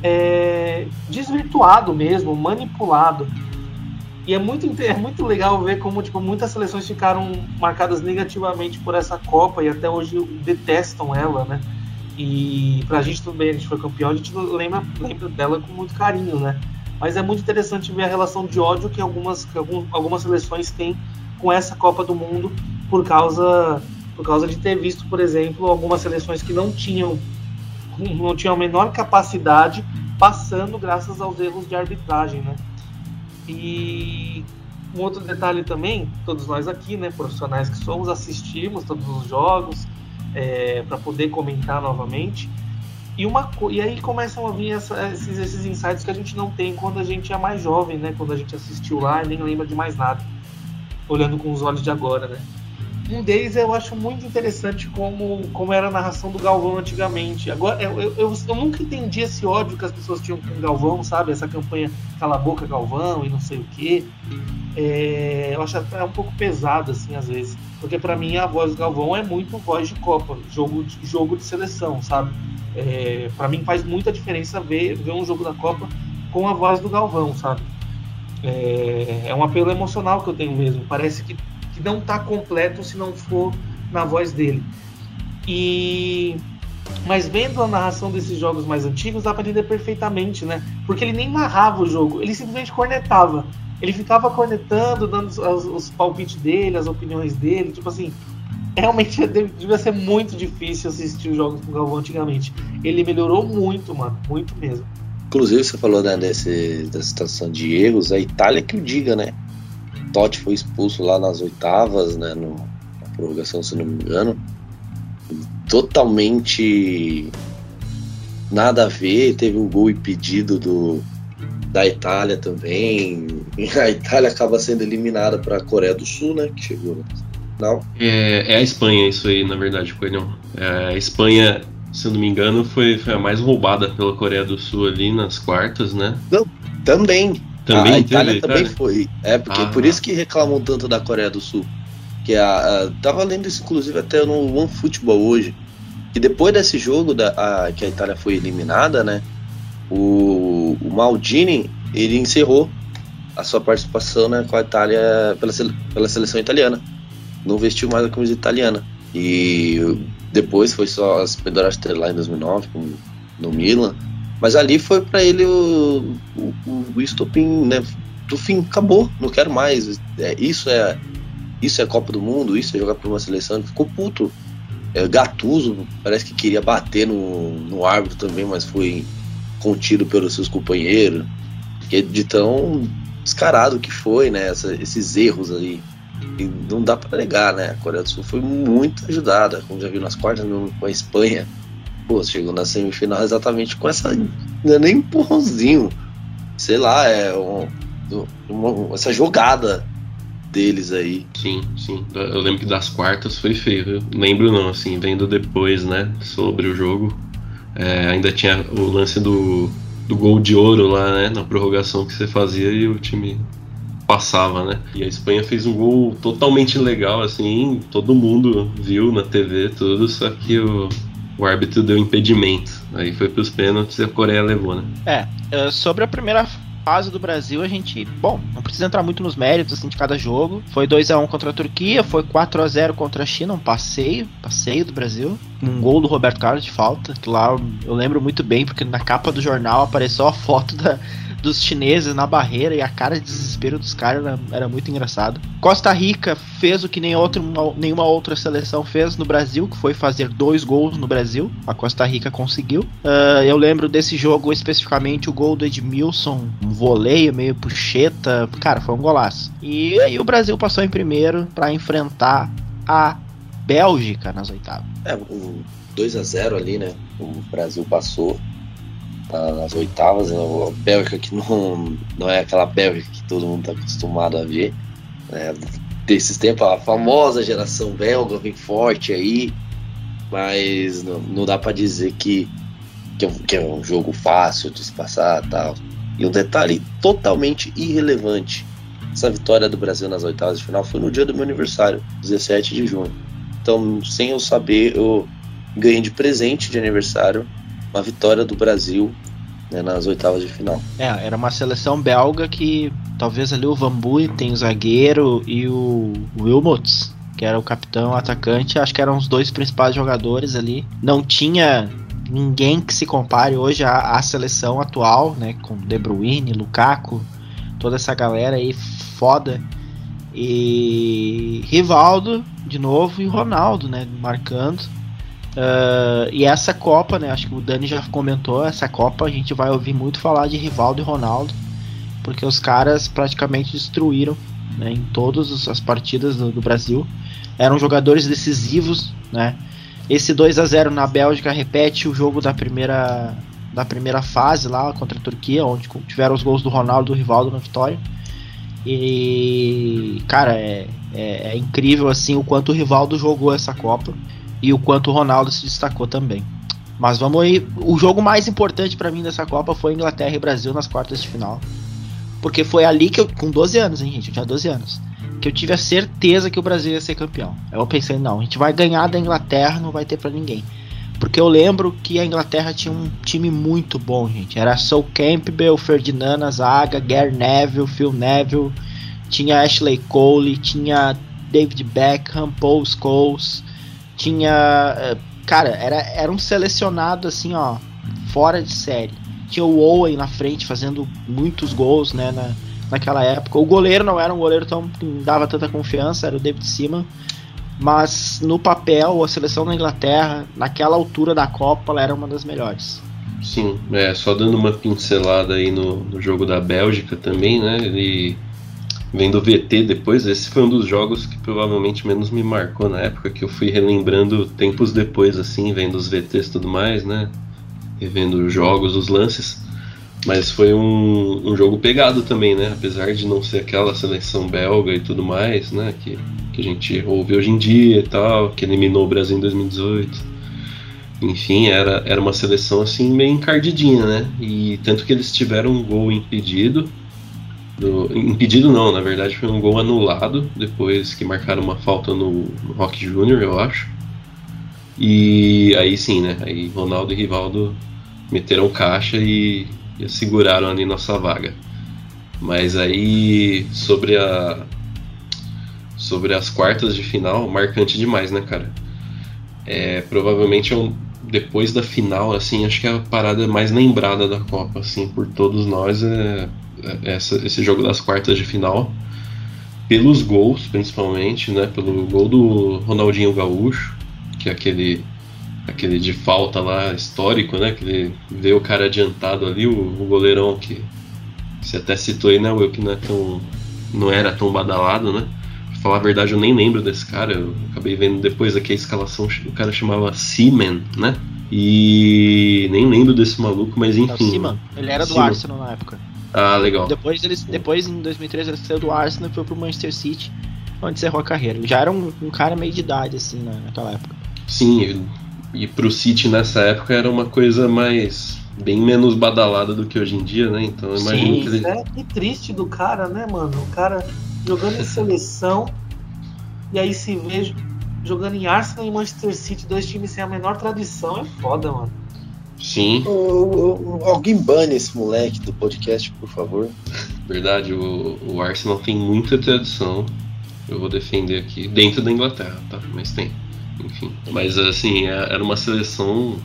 S5: é, desvirtuado mesmo, manipulado. E é muito, é muito legal ver como tipo, muitas seleções ficaram marcadas negativamente por essa Copa e até hoje detestam ela, né? E pra gente bem, a gente foi campeão, a gente lembra, lembra dela com muito carinho, né? Mas é muito interessante ver a relação de ódio que algumas, que algumas seleções têm com essa Copa do Mundo por causa, por causa de ter visto, por exemplo, algumas seleções que não tinham, não tinham a menor capacidade passando graças aos erros de arbitragem, né? E um outro detalhe também, todos nós aqui, né, profissionais que somos, assistimos todos os jogos, é, para poder comentar novamente. E, uma, e aí começam a vir essa, esses, esses insights que a gente não tem quando a gente é mais jovem, né? Quando a gente assistiu lá e nem lembra de mais nada, olhando com os olhos de agora, né? Um deles eu acho muito interessante como, como era a narração do Galvão antigamente. Agora, eu, eu, eu, eu nunca entendi esse ódio que as pessoas tinham com o Galvão, sabe? Essa campanha Cala a Boca Galvão e não sei o quê. É, eu acho até um pouco pesado, assim, às vezes. Porque para mim a voz do Galvão é muito voz de Copa, jogo de, jogo de seleção, sabe? É, para mim faz muita diferença ver, ver um jogo da Copa com a voz do Galvão, sabe? É, é um apelo emocional que eu tenho mesmo. Parece que que não está completo se não for na voz dele. E mas vendo a narração desses jogos mais antigos, dá para entender perfeitamente, né? Porque ele nem narrava o jogo, ele simplesmente cornetava. Ele ficava cornetando, dando os, os palpites dele, as opiniões dele, tipo assim. Realmente devia ser muito difícil assistir os jogos com o Galvão antigamente. Ele melhorou muito, mano, muito mesmo.
S3: Inclusive, você falou né, desse, da situação de erros, a Itália que o diga, né? Totti foi expulso lá nas oitavas, né, no, na prorrogação, se não me engano. Totalmente nada a ver, teve um gol impedido do, da Itália também. A Itália acaba sendo eliminada para a Coreia do Sul, né, que chegou
S4: não? É, é a Espanha isso aí, na verdade, Coelhão. É, a Espanha, se eu não me engano, foi, foi a mais roubada pela Coreia do Sul ali nas quartas, né?
S3: Não, também. Também a Itália teve, também Itália? foi. É, porque ah. por isso que reclamam tanto da Coreia do Sul. Que a, a, tava lendo isso, inclusive, até no One Football hoje. Que depois desse jogo da, a, que a Itália foi eliminada, né? O, o Maldini ele encerrou a sua participação né, com a Itália pela, pela seleção italiana. Não vestiu mais a camisa italiana. E depois foi só as Pedras lá em 2009 com, no Milan. Mas ali foi para ele o, o, o estopim, né? Do fim, acabou, não quero mais. É, isso é isso é Copa do Mundo, isso é jogar por uma seleção. Ele ficou puto. É, Gatuso parece que queria bater no, no árbitro também, mas foi contido pelos seus companheiros. De tão descarado que foi, né? Essa, esses erros aí. E não dá para negar, né? A Coreia do Sul foi muito ajudada, como já viu nas quartas com a Espanha pô, chegou na semifinal exatamente com essa. Não é nem empurrãozinho. Sei lá, é um, uma, essa jogada deles aí.
S4: Sim, sim. Eu lembro que das quartas foi feio. Eu lembro não, assim, vendo depois, né, sobre o jogo. É, ainda tinha o lance do, do gol de ouro lá, né, na prorrogação que você fazia e o time passava, né? E a Espanha fez um gol totalmente legal, assim, todo mundo viu na TV, tudo, só que o, o árbitro deu impedimento. Aí foi pros pênaltis e a Coreia levou, né?
S2: É, é, sobre a primeira fase do Brasil, a gente, bom, não precisa entrar muito nos méritos assim, de cada jogo. Foi 2 a 1 contra a Turquia, foi 4 a 0 contra a China, um passeio, passeio do Brasil. Um gol do Roberto Carlos de falta, que lá eu lembro muito bem, porque na capa do jornal apareceu a foto da, dos chineses na barreira e a cara de desespero dos caras era, era, muito engraçado. Costa Rica fez o que nem outro, nenhuma outra seleção fez no Brasil, que foi fazer dois gols no Brasil. A Costa Rica conseguiu. Uh, eu lembro desse jogo especificamente o gol do Edmilson, um voleio meio puxeta. Cara, foi um golaço. E aí o Brasil passou em primeiro para enfrentar a Bélgica nas oitavas.
S3: É, um 2 a 0 ali, né? O Brasil passou nas oitavas. A Bélgica que não, não é aquela Bélgica que todo mundo está acostumado a ver. Né? Desses tempos, a famosa geração belga vem forte aí, mas não, não dá para dizer que, é, um, que, é um, jogo fácil de se passar tal. E um detalhe totalmente irrelevante: essa vitória do Brasil nas oitavas de final foi no dia do meu aniversário, 17 de junho. Então, sem eu saber, eu ganhei de presente de aniversário uma vitória do Brasil né, nas oitavas de final.
S2: É, era uma seleção belga que talvez ali o Van tem o zagueiro e o Wilmots, que era o capitão, o atacante, acho que eram os dois principais jogadores ali. Não tinha ninguém que se compare hoje à, à seleção atual, né? Com De Bruyne, Lukaku, toda essa galera aí foda. E Rivaldo, de novo, e Ronaldo, né? Marcando. Uh, e essa Copa, né? Acho que o Dani já comentou. Essa Copa a gente vai ouvir muito falar de Rivaldo e Ronaldo, porque os caras praticamente destruíram né, em todas as partidas do, do Brasil. Eram jogadores decisivos, né? Esse 2 a 0 na Bélgica repete o jogo da primeira da primeira fase lá contra a Turquia, onde tiveram os gols do Ronaldo e do Rivaldo na vitória. E cara, é, é, é, incrível assim o quanto o Rivaldo jogou essa Copa e o quanto o Ronaldo se destacou também. Mas vamos aí, o jogo mais importante para mim dessa Copa foi Inglaterra e Brasil nas quartas de final. Porque foi ali que eu, com 12 anos, hein, gente, eu tinha 12 anos que eu tive a certeza que o Brasil ia ser campeão. Eu pensei, não, a gente vai ganhar da Inglaterra, não vai ter para ninguém. Porque eu lembro que a Inglaterra tinha um time muito bom, gente. Era Sol Campbell, Ferdinand na zaga, Gary Neville, Phil Neville, tinha Ashley Cole, tinha David Beckham, Paul Scholes, tinha. Eh, cara, era, era um selecionado assim, ó, fora de série. Tinha o Owen na frente fazendo muitos gols, né? Na, naquela época. O goleiro não era um goleiro tão que dava tanta confiança, era o David Seaman. Mas no papel, a seleção da Inglaterra, naquela altura da Copa, ela era uma das melhores.
S4: Sim, é, só dando uma pincelada aí no, no jogo da Bélgica também, né? Ele vendo o VT depois, esse foi um dos jogos que provavelmente menos me marcou na época, que eu fui relembrando tempos depois, assim, vendo os VTs e tudo mais, né? Revendo os jogos, os lances. Mas foi um, um jogo pegado também, né? Apesar de não ser aquela seleção belga e tudo mais, né? Que, que a gente ouve hoje em dia e tal, que eliminou o Brasil em 2018. Enfim, era, era uma seleção assim meio encardidinha, né? E tanto que eles tiveram um gol impedido. Do, impedido não, na verdade foi um gol anulado depois que marcaram uma falta no, no Rock Júnior, eu acho. E aí sim, né? Aí Ronaldo e Rivaldo meteram caixa e e seguraram ali nossa vaga. Mas aí sobre a sobre as quartas de final, marcante demais, né, cara? É, provavelmente é um, depois da final, assim, acho que é a parada mais lembrada da Copa, assim, por todos nós é, essa, esse jogo das quartas de final, pelos gols, principalmente, né, pelo gol do Ronaldinho Gaúcho, que é aquele aquele de falta lá histórico, né? Que ele vê o cara adiantado ali, o, o goleirão que você até citou aí, né, Will, que não, é tão, não era tão badalado, né? Pra falar a verdade, eu nem lembro desse cara. Eu acabei vendo depois aqui a escalação, o cara chamava Seaman, né? E nem lembro desse maluco, mas enfim. Não,
S2: Seaman, ele era do Seaman. Arsenal na época.
S4: Ah, legal.
S2: Depois, eles, depois em 2013, ele saiu do Arsenal e foi pro Manchester City, onde encerrou a carreira. Ele já era um, um cara meio de idade, assim, né, naquela época.
S4: Sim, e pro City nessa época era uma coisa mais. bem menos badalada do que hoje em dia, né? Então eu imagino Sim, que ele.
S5: É que triste do cara, né, mano? O cara jogando em seleção e aí se vê jogando em Arsenal e Manchester City, dois times sem a menor tradição, é foda, mano.
S4: Sim.
S3: alguém bane esse moleque do podcast, por favor.
S4: Verdade, o, o Arsenal tem muita tradição. Eu vou defender aqui, dentro da Inglaterra, tá? Mas tem enfim. Mas assim, é, era uma seleção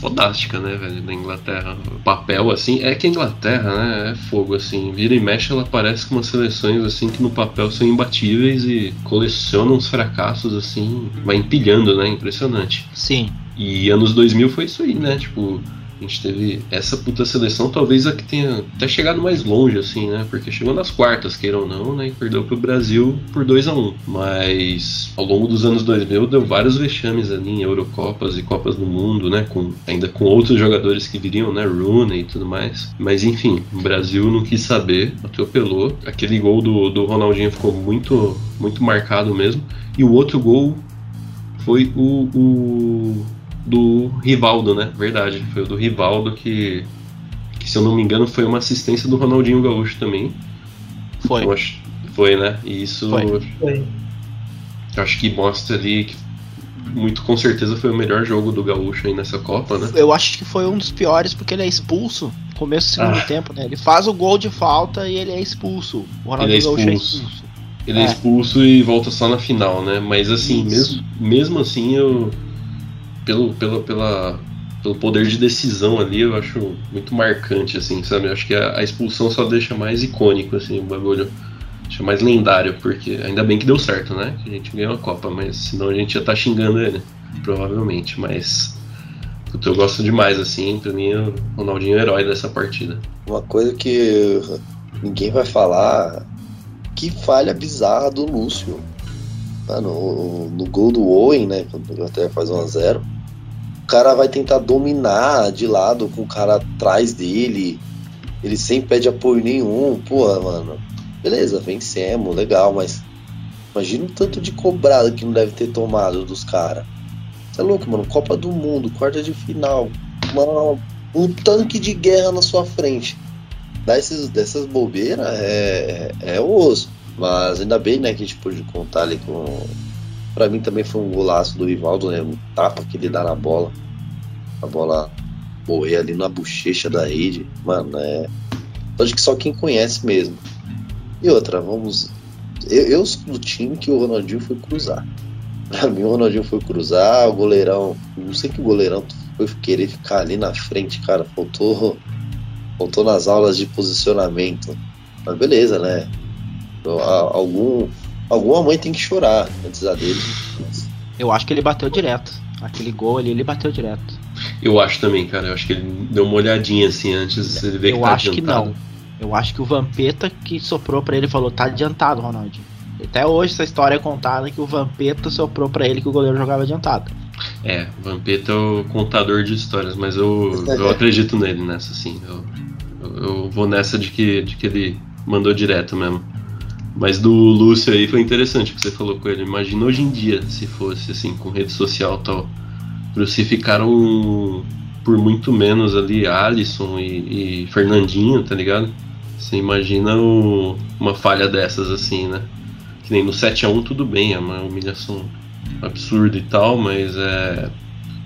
S4: fodástica, né, velho, da Inglaterra. O papel, assim, é que a Inglaterra, né, é fogo, assim. Vira e mexe, ela parece com umas seleções, assim, que no papel são imbatíveis e colecionam os fracassos, assim, vai empilhando, né, impressionante.
S2: Sim.
S4: E anos 2000 foi isso aí, né, tipo, a gente teve essa puta seleção, talvez a que tenha até chegado mais longe, assim, né? Porque chegou nas quartas, queira ou não, né? E perdeu pro Brasil por 2 a 1 um. Mas ao longo dos anos 2000 deu vários vexames ali em Eurocopas e Copas do Mundo, né? Com, ainda com outros jogadores que viriam, né? Rooney e tudo mais. Mas enfim, o Brasil não quis saber, atropelou. Aquele gol do, do Ronaldinho ficou muito, muito marcado mesmo. E o outro gol foi o, o do Rivaldo, né? Verdade, foi o do Rivaldo que, que, se eu não me engano, foi uma assistência do Ronaldinho Gaúcho também.
S2: Foi.
S4: Eu acho, foi, né? E isso.
S5: Foi. foi.
S4: Acho que mostra ali que muito com certeza foi o melhor jogo do Gaúcho aí nessa Copa, né?
S2: Eu acho que foi um dos piores porque ele é expulso no começo do segundo ah. tempo, né? Ele faz o gol de falta e ele é expulso. O Ronaldinho ele é expulso. Gaúcho é expulso.
S4: Ele é. é. expulso e volta só na final, né? Mas assim, mesmo, mesmo assim eu pelo, pelo, pela, pelo poder de decisão ali, eu acho muito marcante, assim, sabe? Eu acho que a, a, expulsão só deixa mais icônico, assim, o bagulho. Deixa mais lendário, porque ainda bem que deu certo, né? Que a gente ganhou a Copa, mas senão a gente estar tá xingando ele, provavelmente. Mas eu gosto demais, assim, pra mim o Ronaldinho é o herói dessa partida.
S3: Uma coisa que ninguém vai falar, que falha bizarra do Lúcio. Ah, no, gol do Owen, né? Quando o Inglaterra faz 1x0 o cara vai tentar dominar de lado com o cara atrás dele. Ele sem pede apoio nenhum. Porra, mano. Beleza, vencemos, legal, mas imagina o tanto de cobrada que não deve ter tomado dos caras. Você é louco, mano. Copa do Mundo, quarta de final. Uma, um tanque de guerra na sua frente. Dessas, dessas bobeiras é, é, é osso. Mas ainda bem, né, que a gente pôde contar ali com, Pra mim também foi um golaço do Rivaldo, né? Um tapa que ele dá na bola. A bola morrer ali na bochecha da rede. Mano, é. Acho que só quem conhece mesmo. E outra, vamos. Eu, eu sou do time que o Ronaldinho foi cruzar. Pra mim, o Ronaldinho foi cruzar, o goleirão. Não sei que o goleirão foi querer ficar ali na frente, cara. Faltou. Faltou nas aulas de posicionamento. Mas beleza, né? Algum, Alguma mãe tem que chorar antes da dele.
S2: Eu acho que ele bateu direto. Aquele gol ali, ele bateu direto.
S4: Eu acho também, cara. Eu acho que ele deu uma olhadinha assim antes de ver
S2: Eu
S4: que tá
S2: acho adiantado. que não. Eu acho que o Vampeta que soprou para ele falou: tá adiantado, Ronaldinho. Até hoje essa história é contada que o Vampeta soprou para ele que o goleiro jogava adiantado.
S4: É, o Vampeta é o contador de histórias, mas eu, eu acredito nele nessa, sim. Eu, eu, eu vou nessa de que, de que ele mandou direto mesmo. Mas do Lúcio aí foi interessante que você falou com ele. Imagina hoje em dia, se fosse assim, com rede social e tal. Crucificaram por muito menos ali Alisson e, e Fernandinho, tá ligado? Você imagina o, uma falha dessas assim, né? Que nem no 7x1 tudo bem, é uma humilhação absurda e tal, mas é.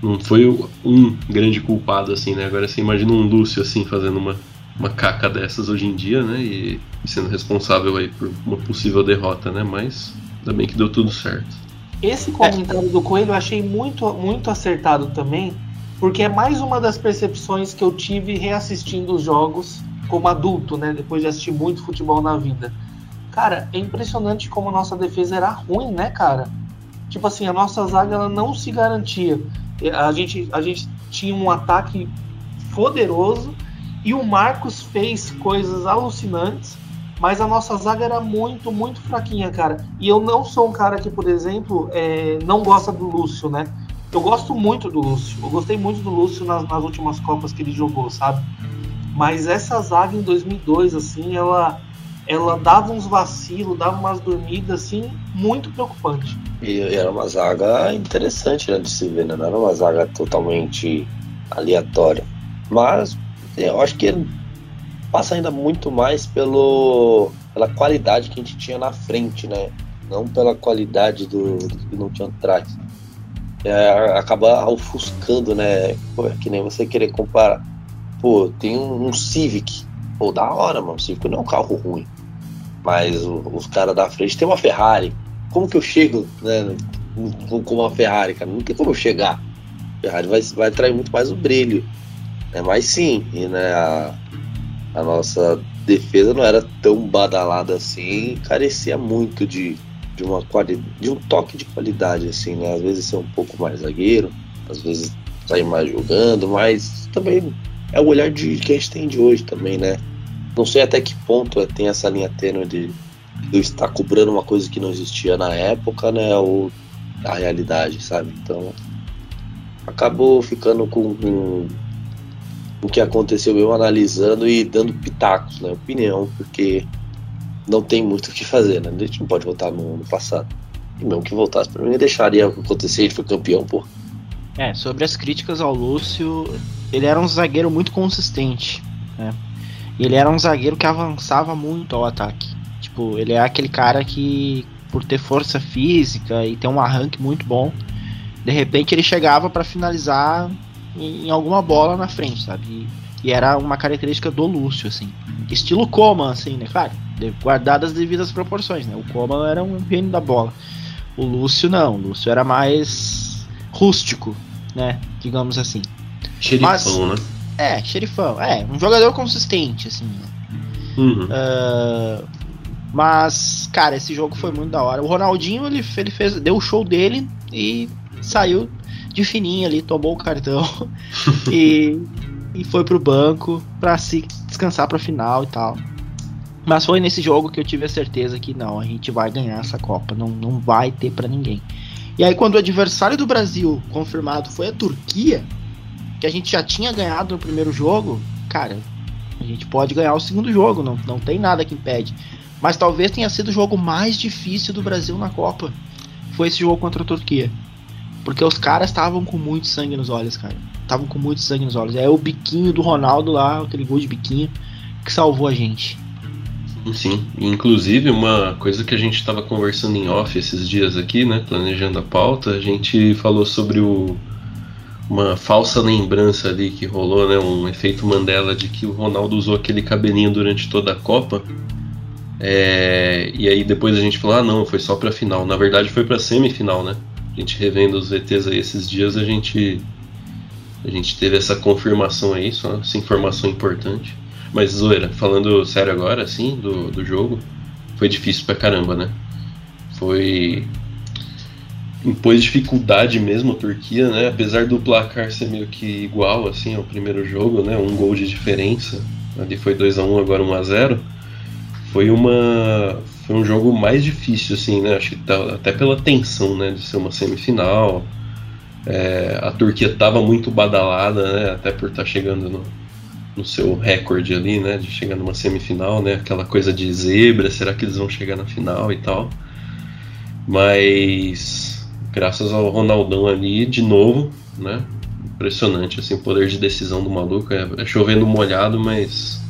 S4: Não foi um grande culpado assim, né? Agora você imagina um Lúcio assim fazendo uma uma caca dessas hoje em dia, né? E, sendo responsável aí por uma possível derrota, né? Mas ainda bem que deu tudo certo.
S5: Esse comentário do Coelho eu achei muito, muito acertado também, porque é mais uma das percepções que eu tive reassistindo os jogos como adulto, né? Depois de assistir muito futebol na vida. Cara, é impressionante como a nossa defesa era ruim, né, cara? Tipo assim, a nossa zaga ela não se garantia. A gente, a gente tinha um ataque poderoso e o Marcos fez coisas alucinantes, mas a nossa zaga era muito, muito fraquinha, cara. E eu não sou um cara que, por exemplo, é, não gosta do Lúcio, né? Eu gosto muito do Lúcio. Eu gostei muito do Lúcio nas, nas últimas Copas que ele jogou, sabe? Mas essa zaga em 2002, assim, ela ela dava uns vacilos, dava umas dormidas, assim, muito preocupante.
S3: E era uma zaga interessante né, de se ver, né? Não era uma zaga totalmente aleatória. Mas eu acho que passa ainda muito mais pelo, pela qualidade que a gente tinha na frente, né? Não pela qualidade do, do que não tinha atrás. É, acaba ofuscando, né? Pô, é que nem você querer comparar. Pô, tem um, um, Civic. Pô, da hora, mano. O Civic não é um carro ruim. Mas o, os caras da frente tem uma Ferrari. Como que eu chego, né? Com uma Ferrari, cara? Não tem como eu chegar. A Ferrari vai, vai atrair muito mais o brilho. É, mas sim, e, né, a, a nossa defesa não era tão badalada assim, carecia muito de, de uma qualidade, de um toque de qualidade assim, né? Às vezes ser um pouco mais zagueiro, às vezes sair mais jogando, mas também é o olhar de que a gente tem de hoje também, né? Não sei até que ponto tem essa linha tênue de, estar cobrando uma coisa que não existia na época, né? Ou a realidade, sabe? Então acabou ficando com, com o que aconteceu eu analisando e dando pitacos, né? Opinião, porque não tem muito o que fazer, né? A gente não pode voltar no ano passado. E mesmo que voltasse, pra mim deixaria acontecer, ele foi campeão, pô.
S2: É, sobre as críticas ao Lúcio, ele era um zagueiro muito consistente, né? Ele era um zagueiro que avançava muito ao ataque. Tipo, ele é aquele cara que, por ter força física e ter um arranque muito bom, de repente ele chegava para finalizar em, alguma bola na frente, sabe? E, e, era uma característica do Lúcio, assim. Estilo Coman, assim, né? Claro, guardadas as devidas proporções, né? O Coman era um gênio da bola. O Lúcio não, o Lúcio era mais rústico, né? Digamos assim.
S4: Xerifão,
S2: Mas-
S4: né?
S2: É, xerifão. É, um jogador consistente, assim. né?
S4: Uhum.
S2: Ah, mas, cara, esse jogo foi muito da hora. O Ronaldinho, ele, ele fez, deu o show dele e saiu de fininho ali, tomou o cartão e, e foi pro banco pra se descansar pra final e tal. Mas foi nesse jogo que eu tive a certeza que não, a gente vai ganhar essa Copa, não, não vai ter pra ninguém. E aí, quando o adversário do Brasil confirmado foi a Turquia, que a gente já tinha ganhado no primeiro jogo, cara, a gente pode ganhar o segundo jogo, não, não tem nada que impede. Mas talvez tenha sido o jogo mais difícil do Brasil na Copa. Foi esse jogo contra a Turquia. Porque os caras estavam com muito sangue nos olhos, cara. Estavam com muito sangue nos olhos. É o biquinho do Ronaldo lá, aquele gol de biquinho, que salvou a gente.
S4: Sim, inclusive uma coisa que a gente estava conversando em off esses dias aqui, né, planejando a pauta, a gente falou sobre o, uma falsa lembrança ali que rolou, né, um efeito Mandela de que o Ronaldo usou aquele cabelinho durante toda a Copa. É, e aí depois a gente falou, ah não, foi só pra final. Na verdade foi pra semifinal, né? A gente revendo os VTs aí esses dias, a gente a gente teve essa confirmação aí, só essa informação importante. Mas zoeira, falando sério agora, assim, do, do jogo, foi difícil pra caramba, né? Foi. Impôs dificuldade mesmo a Turquia, né? Apesar do placar ser meio que igual, assim, ao primeiro jogo, né? Um gol de diferença. Ali foi 2 a 1 agora 1 a 0 Foi uma. Foi um jogo mais difícil, assim, né? Acho que tá, até pela tensão, né? De ser uma semifinal. É, a Turquia estava muito badalada, né? Até por estar chegando no, no seu recorde ali, né? De chegar numa semifinal, né? Aquela coisa de zebra, será que eles vão chegar na final e tal? Mas graças ao Ronaldão ali, de novo, né? Impressionante, assim, o poder de decisão do maluco. É, é chovendo molhado, mas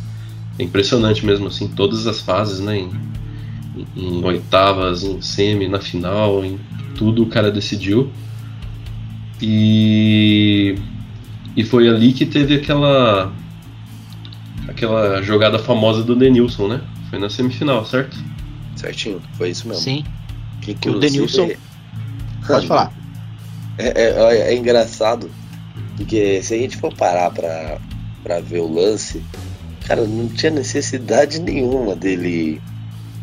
S4: é impressionante mesmo, assim, todas as fases, né? Em, em oitavas, em semi, na final, em tudo o cara decidiu. E, e foi ali que teve aquela aquela jogada famosa do Denilson, né? Foi na semifinal, certo?
S3: Certinho, foi isso mesmo.
S2: Sim,
S3: Que,
S2: Que o Denilson- pode falar.
S3: É, é- é engraçado, porque se a gente for parar pra, pra ver o lance, cara, não tinha necessidade nenhuma dele,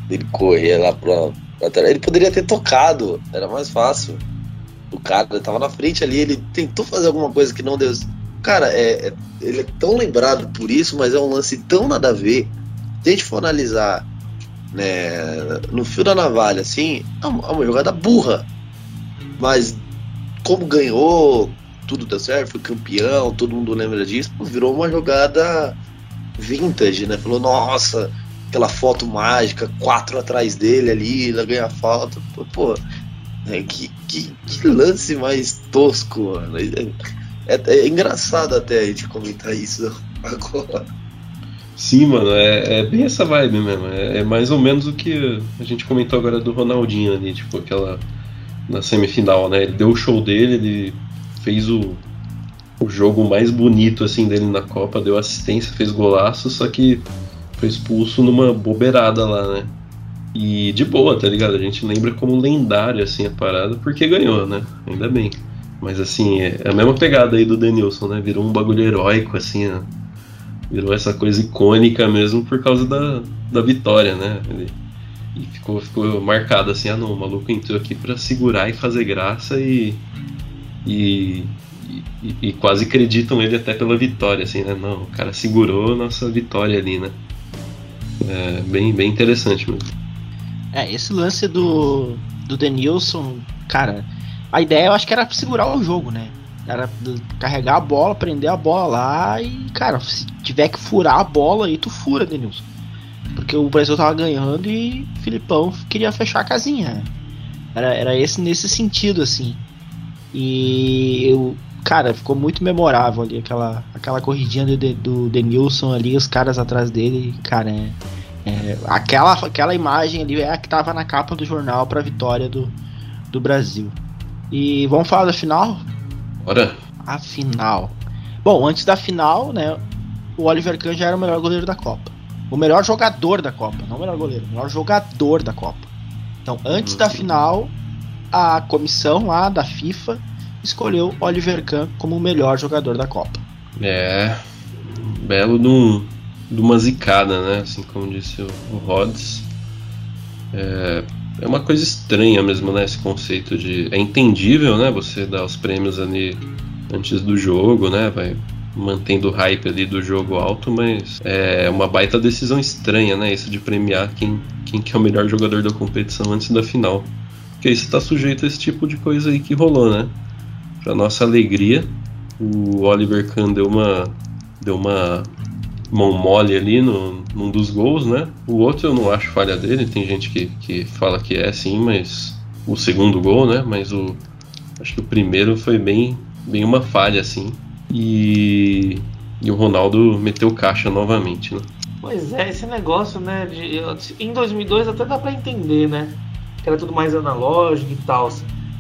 S3: dele correr lá pra, pra trás. Ele poderia ter tocado, era mais fácil. O cara tava na frente ali, ele tentou fazer alguma coisa que não deu. Cara, é, é- ele é tão lembrado por isso, mas é um lance tão nada a ver. Se a gente for analisar né, no fio da navalha, assim, é uma, é uma jogada burra. Mas como ganhou, tudo deu certo, foi campeão, todo mundo lembra disso, virou uma jogada vintage, né? Falou, nossa, aquela foto mágica, quatro atrás dele ali, ele ganha falta. Pô, pô é, que, que, que lance mais tosco, mano. É, é- é engraçado até a gente comentar isso agora.
S4: Sim, mano, é, é bem essa vibe mesmo. É, é mais ou menos o que a gente comentou agora do Ronaldinho ali, tipo, aquela. Na semifinal, né? Ele deu o show dele, ele fez o, o jogo mais bonito assim dele na Copa, deu assistência, fez golaço, só que foi expulso numa bobeirada lá, né? E de boa, tá ligado? A gente lembra como lendário assim a parada, porque ganhou, né? Ainda bem. Mas assim, é a mesma pegada aí do Denilson, né? Virou um bagulho heróico, assim, ó. Virou essa coisa icônica mesmo por causa da, da vitória, né? Ele, e ficou, ficou marcado assim, ah não, o maluco entrou aqui pra segurar e fazer graça e. E, e, quase acreditam ele até pela vitória, assim, né? Não, o cara segurou a nossa vitória ali, né? É bem, bem interessante mesmo.
S2: É, esse lance do, do Denilson, cara, a ideia eu acho que era segurar o jogo, né? Era carregar a bola, prender a bola lá e, cara, se tiver que furar a bola aí, tu fura, Denilson. Porque o Brasil tava ganhando e o Filipão queria fechar a casinha. né? Era, era esse nesse sentido, assim. E eu, cara, ficou muito memorável ali aquela, aquela corridinha do, De- do Denilson ali, os caras atrás dele, cara, é, é, aquela, aquela imagem ali é a que tava na capa do jornal pra vitória do, do Brasil. E vamos falar da final?
S4: Bora!
S2: A final. Bom, antes da final, né, o Oliver Kahn já era o melhor goleiro da Copa. O melhor jogador da Copa, não o melhor goleiro, o melhor jogador da Copa. Então, antes da final, a comissão lá da FIFA escolheu Oliver Kahn como o melhor jogador da Copa.
S4: É. Belo de, de uma zicada, né? Assim como disse o, o Rhodes. É, é uma coisa estranha mesmo, né? Esse conceito de. É entendível, né? Você dar os prêmios ali antes do jogo, né? Vai mantendo o hype ali do jogo alto, mas é uma baita decisão estranha, né? Isso de premiar quem, quem que é o melhor jogador da competição antes da final. Porque isso está sujeito a esse tipo de coisa aí que rolou, né? Pra nossa alegria, o Oliver Kahn deu uma, deu uma mão mole ali no, num dos gols, né? O outro eu não acho falha dele, tem gente que, que fala que é sim, mas o segundo gol, né? Mas o acho que o primeiro foi bem, bem uma falha assim. E, e o Ronaldo meteu caixa novamente, né?
S5: Pois é, esse negócio, né? De, em 2002 até dá para entender, né? Que era tudo mais analógico e tal.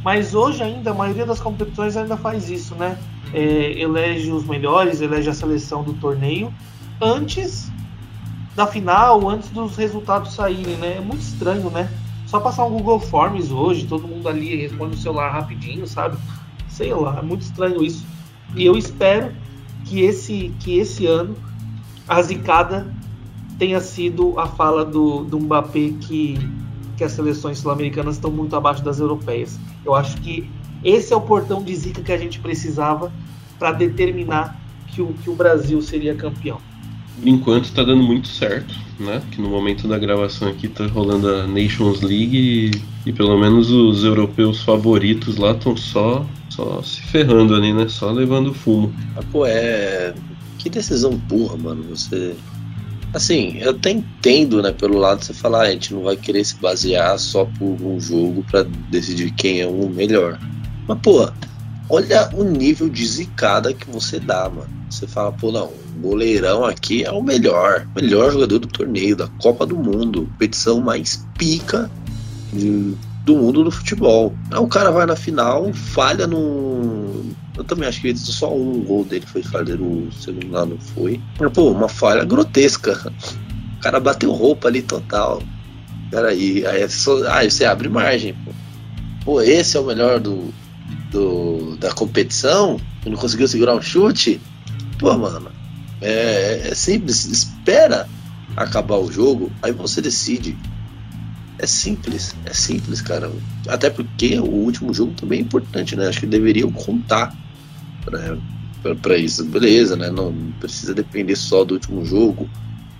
S5: Mas hoje ainda a maioria das competições ainda faz isso, né? É, elege os melhores, elege a seleção do torneio antes da final, antes dos resultados saírem, né? É muito estranho, né? Só passar um Google Forms hoje, todo mundo ali responde no celular rapidinho, sabe? Sei lá, é muito estranho isso. E eu espero que esse, que esse ano a zicada tenha sido a fala do, do Mbappé que, que as seleções sul-americanas estão muito abaixo das europeias. Eu acho que esse é o portão de zica que a gente precisava para determinar que o, que o Brasil seria campeão.
S4: Por enquanto está dando muito certo, né? Que no momento da gravação aqui está rolando a Nations League e, e pelo menos os europeus favoritos lá estão só só se ferrando ali, né? Só levando fumo.
S3: Ah, pô, é. Que decisão burra, mano. Você. Assim, eu até entendo, né, pelo lado você falar, ah, a gente não vai querer se basear só por um jogo para decidir quem é o melhor. Mas, pô, olha o nível de zicada que você dá, mano. Você fala, pô, não, o goleirão aqui é o melhor, melhor jogador do torneio, da Copa do Mundo, competição mais pica do mundo do futebol. Aí o cara vai na final, falha no. Eu também acho que só um gol dele foi falha, o segundo lá não foi. Mas, pô, uma falha grotesca. O cara bateu roupa ali total. Peraí, aí, é só, aí você abre margem, pô. Pô, esse é o melhor do, do da competição? Ele não conseguiu segurar um chute? Pô, mano, é, é simples. Espera acabar o jogo, aí você decide. É simples, é simples, cara. Até porque o último jogo também é importante, né? Acho que deveriam contar para isso. Beleza, né? Não precisa depender só do último jogo.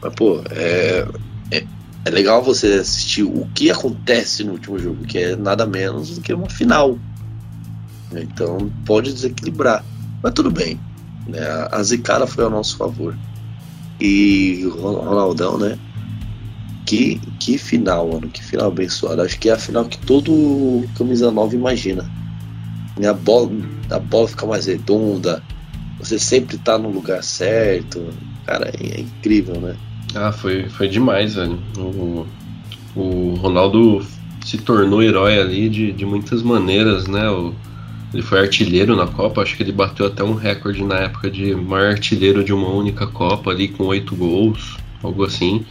S3: Mas, pô, é, é, é legal você assistir o que acontece no último jogo, que é nada menos do que uma final. Então pode desequilibrar. Mas tudo bem. Né? A zicada foi ao nosso favor. E o Ronaldão, né? Que, que final, mano. Que final abençoado. Acho que é a final que todo camisa nova imagina. A bola, a bola fica mais redonda. Você sempre tá no lugar certo. Cara, é, incrível, né?
S4: Ah, foi, foi demais, velho. O, o Ronaldo se tornou herói ali de, de muitas maneiras, né? O, ele foi artilheiro na Copa, acho que ele bateu até um recorde na época de maior artilheiro de uma única Copa ali com oito gols, algo assim.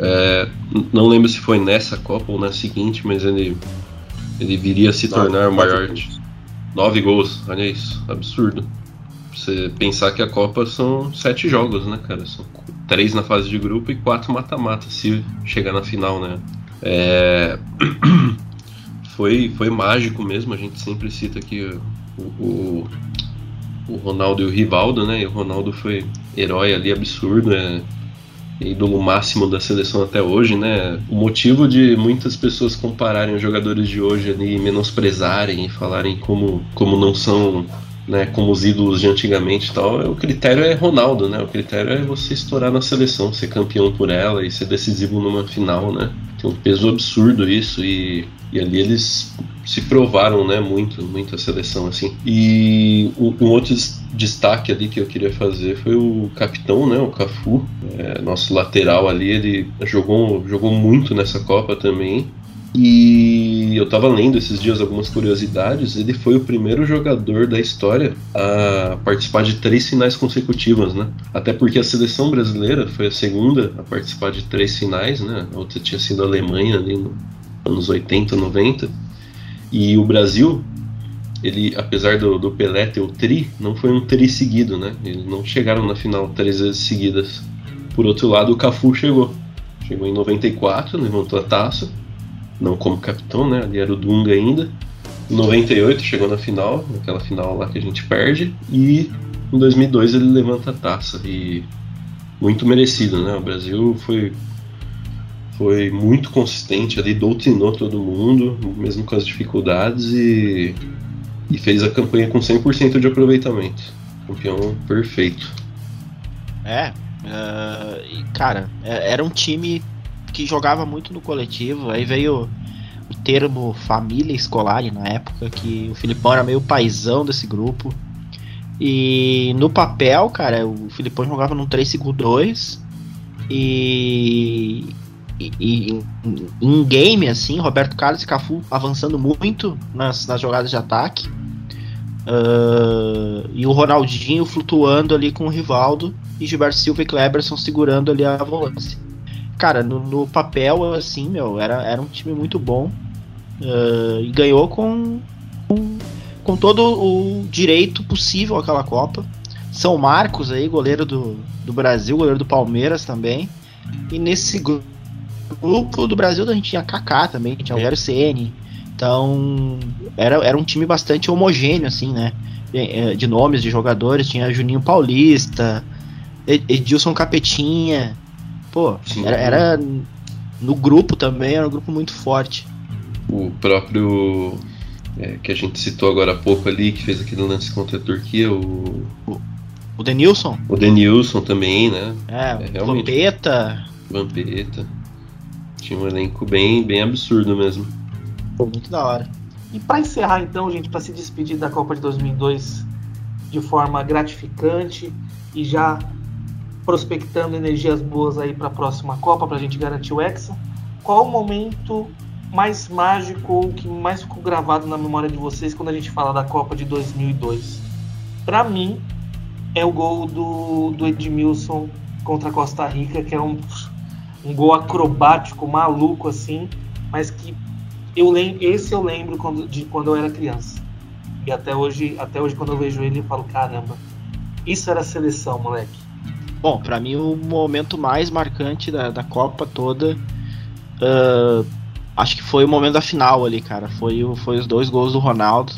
S4: É, não lembro se foi nessa Copa ou na seguinte, mas ele, ele viria a se tornar o maior. Gols. Nove gols, olha isso, absurdo. Você pensar que a Copa são sete jogos, né, cara? São três na fase de grupo e quatro mata-mata se chegar na final, né? É... foi, foi mágico mesmo, a gente sempre cita aqui o, o, o Ronaldo e o Rivaldo, né? E o Ronaldo foi herói ali absurdo, é ídolo máximo da seleção até hoje, né? O motivo de muitas pessoas compararem os jogadores de hoje ali, menosprezarem e falarem como, como não são, né, como os ídolos de antigamente e tal, o critério é Ronaldo, né? O critério é você estourar na seleção, ser campeão por ela e ser decisivo numa final, né? Tem um peso absurdo isso e, e ali eles se provaram, né, muito, muito a seleção assim. E um outro destaque ali que eu queria fazer foi o capitão, né, o Cafu, é, nosso lateral ali, ele jogou, jogou muito nessa Copa também. E eu tava lendo esses dias algumas curiosidades. Ele foi o primeiro jogador da história a participar de três finais consecutivas, né? Até porque a seleção brasileira foi a segunda a participar de três finais, né? A outra tinha sido a Alemanha ali nos anos 80, 90. E o Brasil ele, apesar do, do Pelé ter o tri, não foi um tri seguido, né? Eles não chegaram na final três vezes seguidas. Por outro lado, o Cafu chegou. Chegou em 94, levantou a taça, não como capitão, né? Ali era o Dunga ainda. Em 98 chegou na final, naquela final lá que a gente perde, e em 2002 ele levanta a taça e muito merecido, né? O Brasil foi foi muito consistente ali, doutrinou todo mundo, mesmo com as dificuldades e, e fez a campanha com 100% de aproveitamento. Campeão perfeito.
S2: É, uh, cara, é, era um time que jogava muito no coletivo, aí veio o termo família escolar na época, que o Filipão era meio paizão desse grupo. E no papel, cara, o Filipão jogava num 3-5-2 e, e, e em game, assim, Roberto Carlos e Cafu avançando muito nas, nas jogadas de ataque. Uh, e o Ronaldinho flutuando ali com o Rivaldo e Gilberto Silva e Kleberson segurando ali a volância. Cara, no, no papel, assim, meu, era, era um time muito bom. Uh, e ganhou com, com com todo o direito possível aquela Copa. São Marcos aí, goleiro do, do Brasil, goleiro do Palmeiras também. E nesse grupo do Brasil a gente tinha Kaká também, tinha o Rogério Ceni. Então era, era um time bastante homogêneo, assim, né? De, de nomes de jogadores, tinha Juninho Paulista, Edilson Capetinha. Pô, era, era no grupo também, era um grupo muito forte.
S4: O próprio é, que a gente citou agora há pouco ali, que fez aquele lance contra a Turquia, o.
S2: O Denilson?
S4: O Denilson também, né?
S2: É, é realmente. Vampeta.
S4: Vampeta. Tinha um elenco bem, bem absurdo mesmo.
S2: Pô, muito da hora.
S5: E para encerrar então, gente, para se despedir da Copa de 2002 de forma gratificante e já prospectando energias boas aí para a próxima Copa, para a gente garantir o Hexa, qual o momento mais mágico ou que mais ficou gravado na memória de vocês quando a gente fala da Copa de 2002? Para mim, é o gol do, do Edmilson contra a Costa Rica, que é um, um gol acrobático, maluco assim, mas que eu lembro, esse eu lembro quando, de quando eu era criança. E até hoje, até hoje quando eu vejo ele, eu falo, caramba, isso era seleção, moleque.
S2: Bom, para mim o momento mais marcante da, da Copa toda uh, acho que foi o momento da final ali, cara. Foi, foi os dois gols do Ronaldo.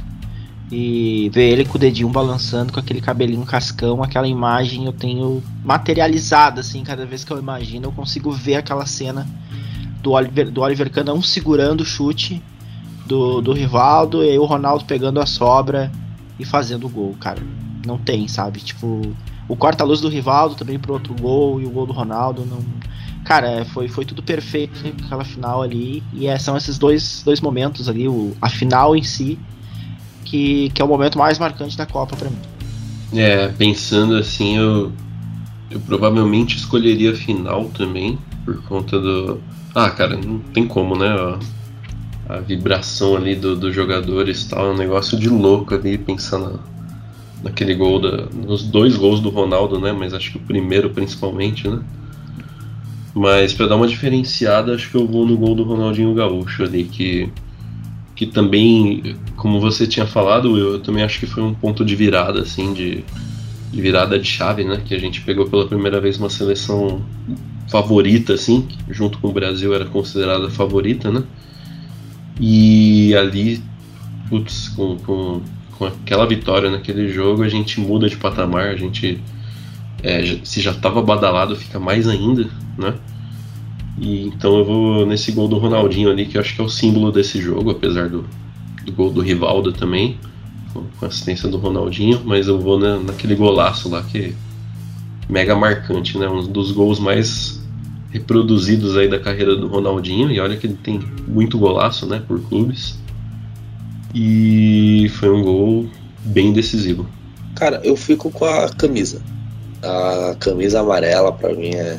S2: E ver ele com o dedinho balançando, com aquele cabelinho cascão, aquela imagem eu tenho materializada, assim, cada vez que eu imagino, eu consigo ver aquela cena do Oliver, do Oliver Kahn um segurando o chute do, do Rivaldo e aí o Ronaldo pegando a sobra e fazendo o gol, cara. Não tem, sabe? Tipo, o corta-luz do Rivaldo também pro outro gol e o gol do Ronaldo não cara, foi, foi tudo perfeito aquela final ali. E é, são esses dois, dois momentos ali, o, a final em si, que, que é o momento mais marcante da Copa para mim.
S4: É, pensando assim, eu, eu provavelmente escolheria a final também, por conta do. Ah, cara, não tem como, né? A, a vibração ali dos do jogadores e tal, é um negócio de louco ali, pensando naquele gol, da, nos dois gols do Ronaldo, né? Mas acho que o primeiro principalmente, né? Mas para dar uma diferenciada, acho que eu vou no gol do Ronaldinho Gaúcho ali, que, que também, como você tinha falado, eu, também acho que foi um ponto de virada, assim, de, de virada de chave, né? Que a gente pegou pela primeira vez uma seleção favorita, assim, junto com o Brasil era considerada favorita, né? E ali, putz, com, com, com aquela vitória naquele jogo, a gente muda de patamar, a gente é, se já estava badalado, fica mais ainda, né? E então eu vou nesse gol do Ronaldinho ali, que eu acho que é o símbolo desse jogo, apesar do, do gol do Rivaldo também, com, assistência do Ronaldinho, mas eu vou na, naquele golaço lá que mega marcante, né? Um dos gols mais reproduzidos aí da carreira do Ronaldinho, e olha que ele tem muito golaço, né, por clubes. E foi um gol bem decisivo.
S3: Cara, eu fico com a camisa. A camisa amarela para mim é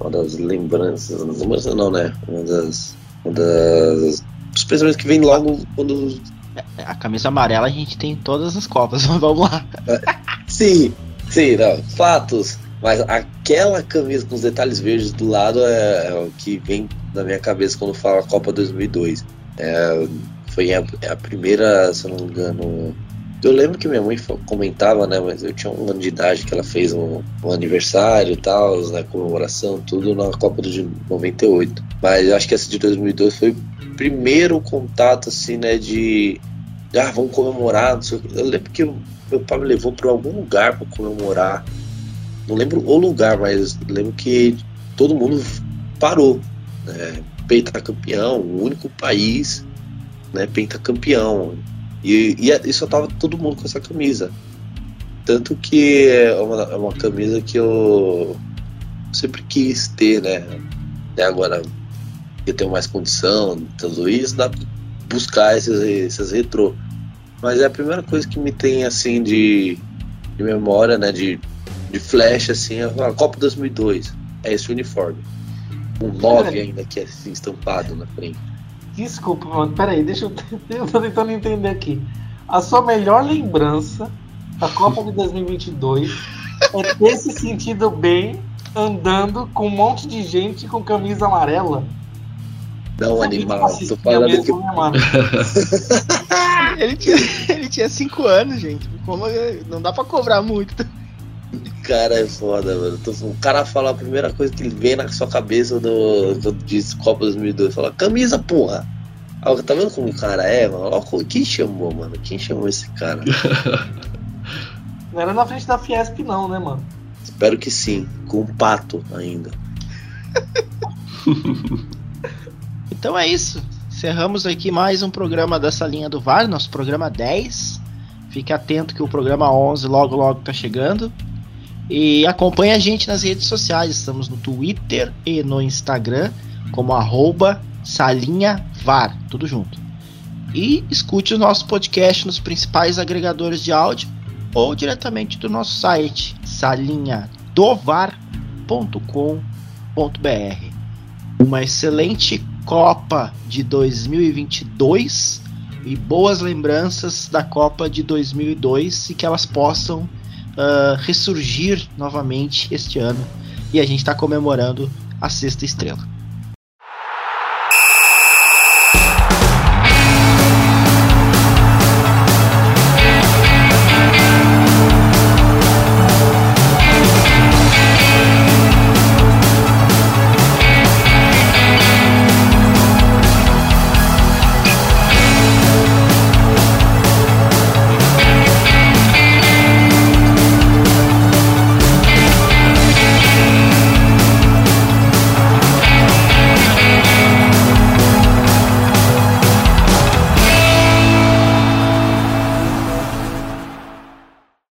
S3: uma das lembranças, lembranças não, né? Uma das, uma das os pensamentos que vem logo quando
S2: a camisa amarela a gente tem em todas as copas, vamos lá.
S3: sim, sim, não, fatos. Mas aquela camisa com os detalhes verdes do lado é, é, o que vem na minha cabeça quando falo Copa 2002. É, foi a, a primeira, se eu não me engano. Eu lembro que minha mãe comentava, né? Mas eu tinha um ano de idade que ela fez um, um aniversário e tal, né, comemoração, tudo na Copa de 98. Mas eu acho que essa de 2002 foi o primeiro contato, assim, né? De. Ah, vamos comemorar. Eu lembro que meu pai me levou para algum lugar para comemorar. Não lembro o lugar, mas lembro que todo mundo parou. Né? Pentacampeão, o único país né, pentacampeão. E, e, e só tava todo mundo com essa camisa. Tanto que é uma, é uma camisa que eu sempre quis ter, né? E agora eu tenho mais condição, tudo isso, dá pra buscar esses, esses retrô. Mas é a primeira coisa que me tem assim de, de memória, né? De, de flash, assim, é a Copa 2002. É esse uniforme. Um 9 ainda que é assim, estampado na frente.
S5: Desculpa, mano. Peraí, deixa eu. Eu tô tentando entender aqui. A sua melhor lembrança da Copa de 2022 é ter se sentido bem andando com um monte de gente com camisa amarela?
S3: Não, animal. Tô falando mesmo, que. Né,
S2: ele, tinha, ele tinha cinco anos, gente. Como, não dá pra cobrar muito.
S3: Cara, é foda, mano. O cara fala a primeira coisa que vem na sua cabeça do, quando diz Copa 2002. Fala, camisa, porra. Ah, tá vendo como o cara é, mano? Olha quem chamou, mano? Quem chamou esse cara?
S5: Não era na frente da Fiesp, não, né, mano?
S3: Espero que sim. Com um pato ainda.
S2: então é isso. Encerramos aqui mais um programa dessa linha do VAR, nosso programa 10. Fique atento que o programa 11 logo logo tá chegando. E acompanhe a gente nas redes sociais. Estamos no Twitter e no Instagram como arroba salinhavar, tudo junto. E escute o nosso podcast nos principais agregadores de áudio ou diretamente do nosso site salinhadovar.com.br. Uma excelente Copa de 2022 e boas lembranças da Copa de 2002 e que elas possam uh, ressurgir novamente este ano. E a gente está comemorando a sexta estrela.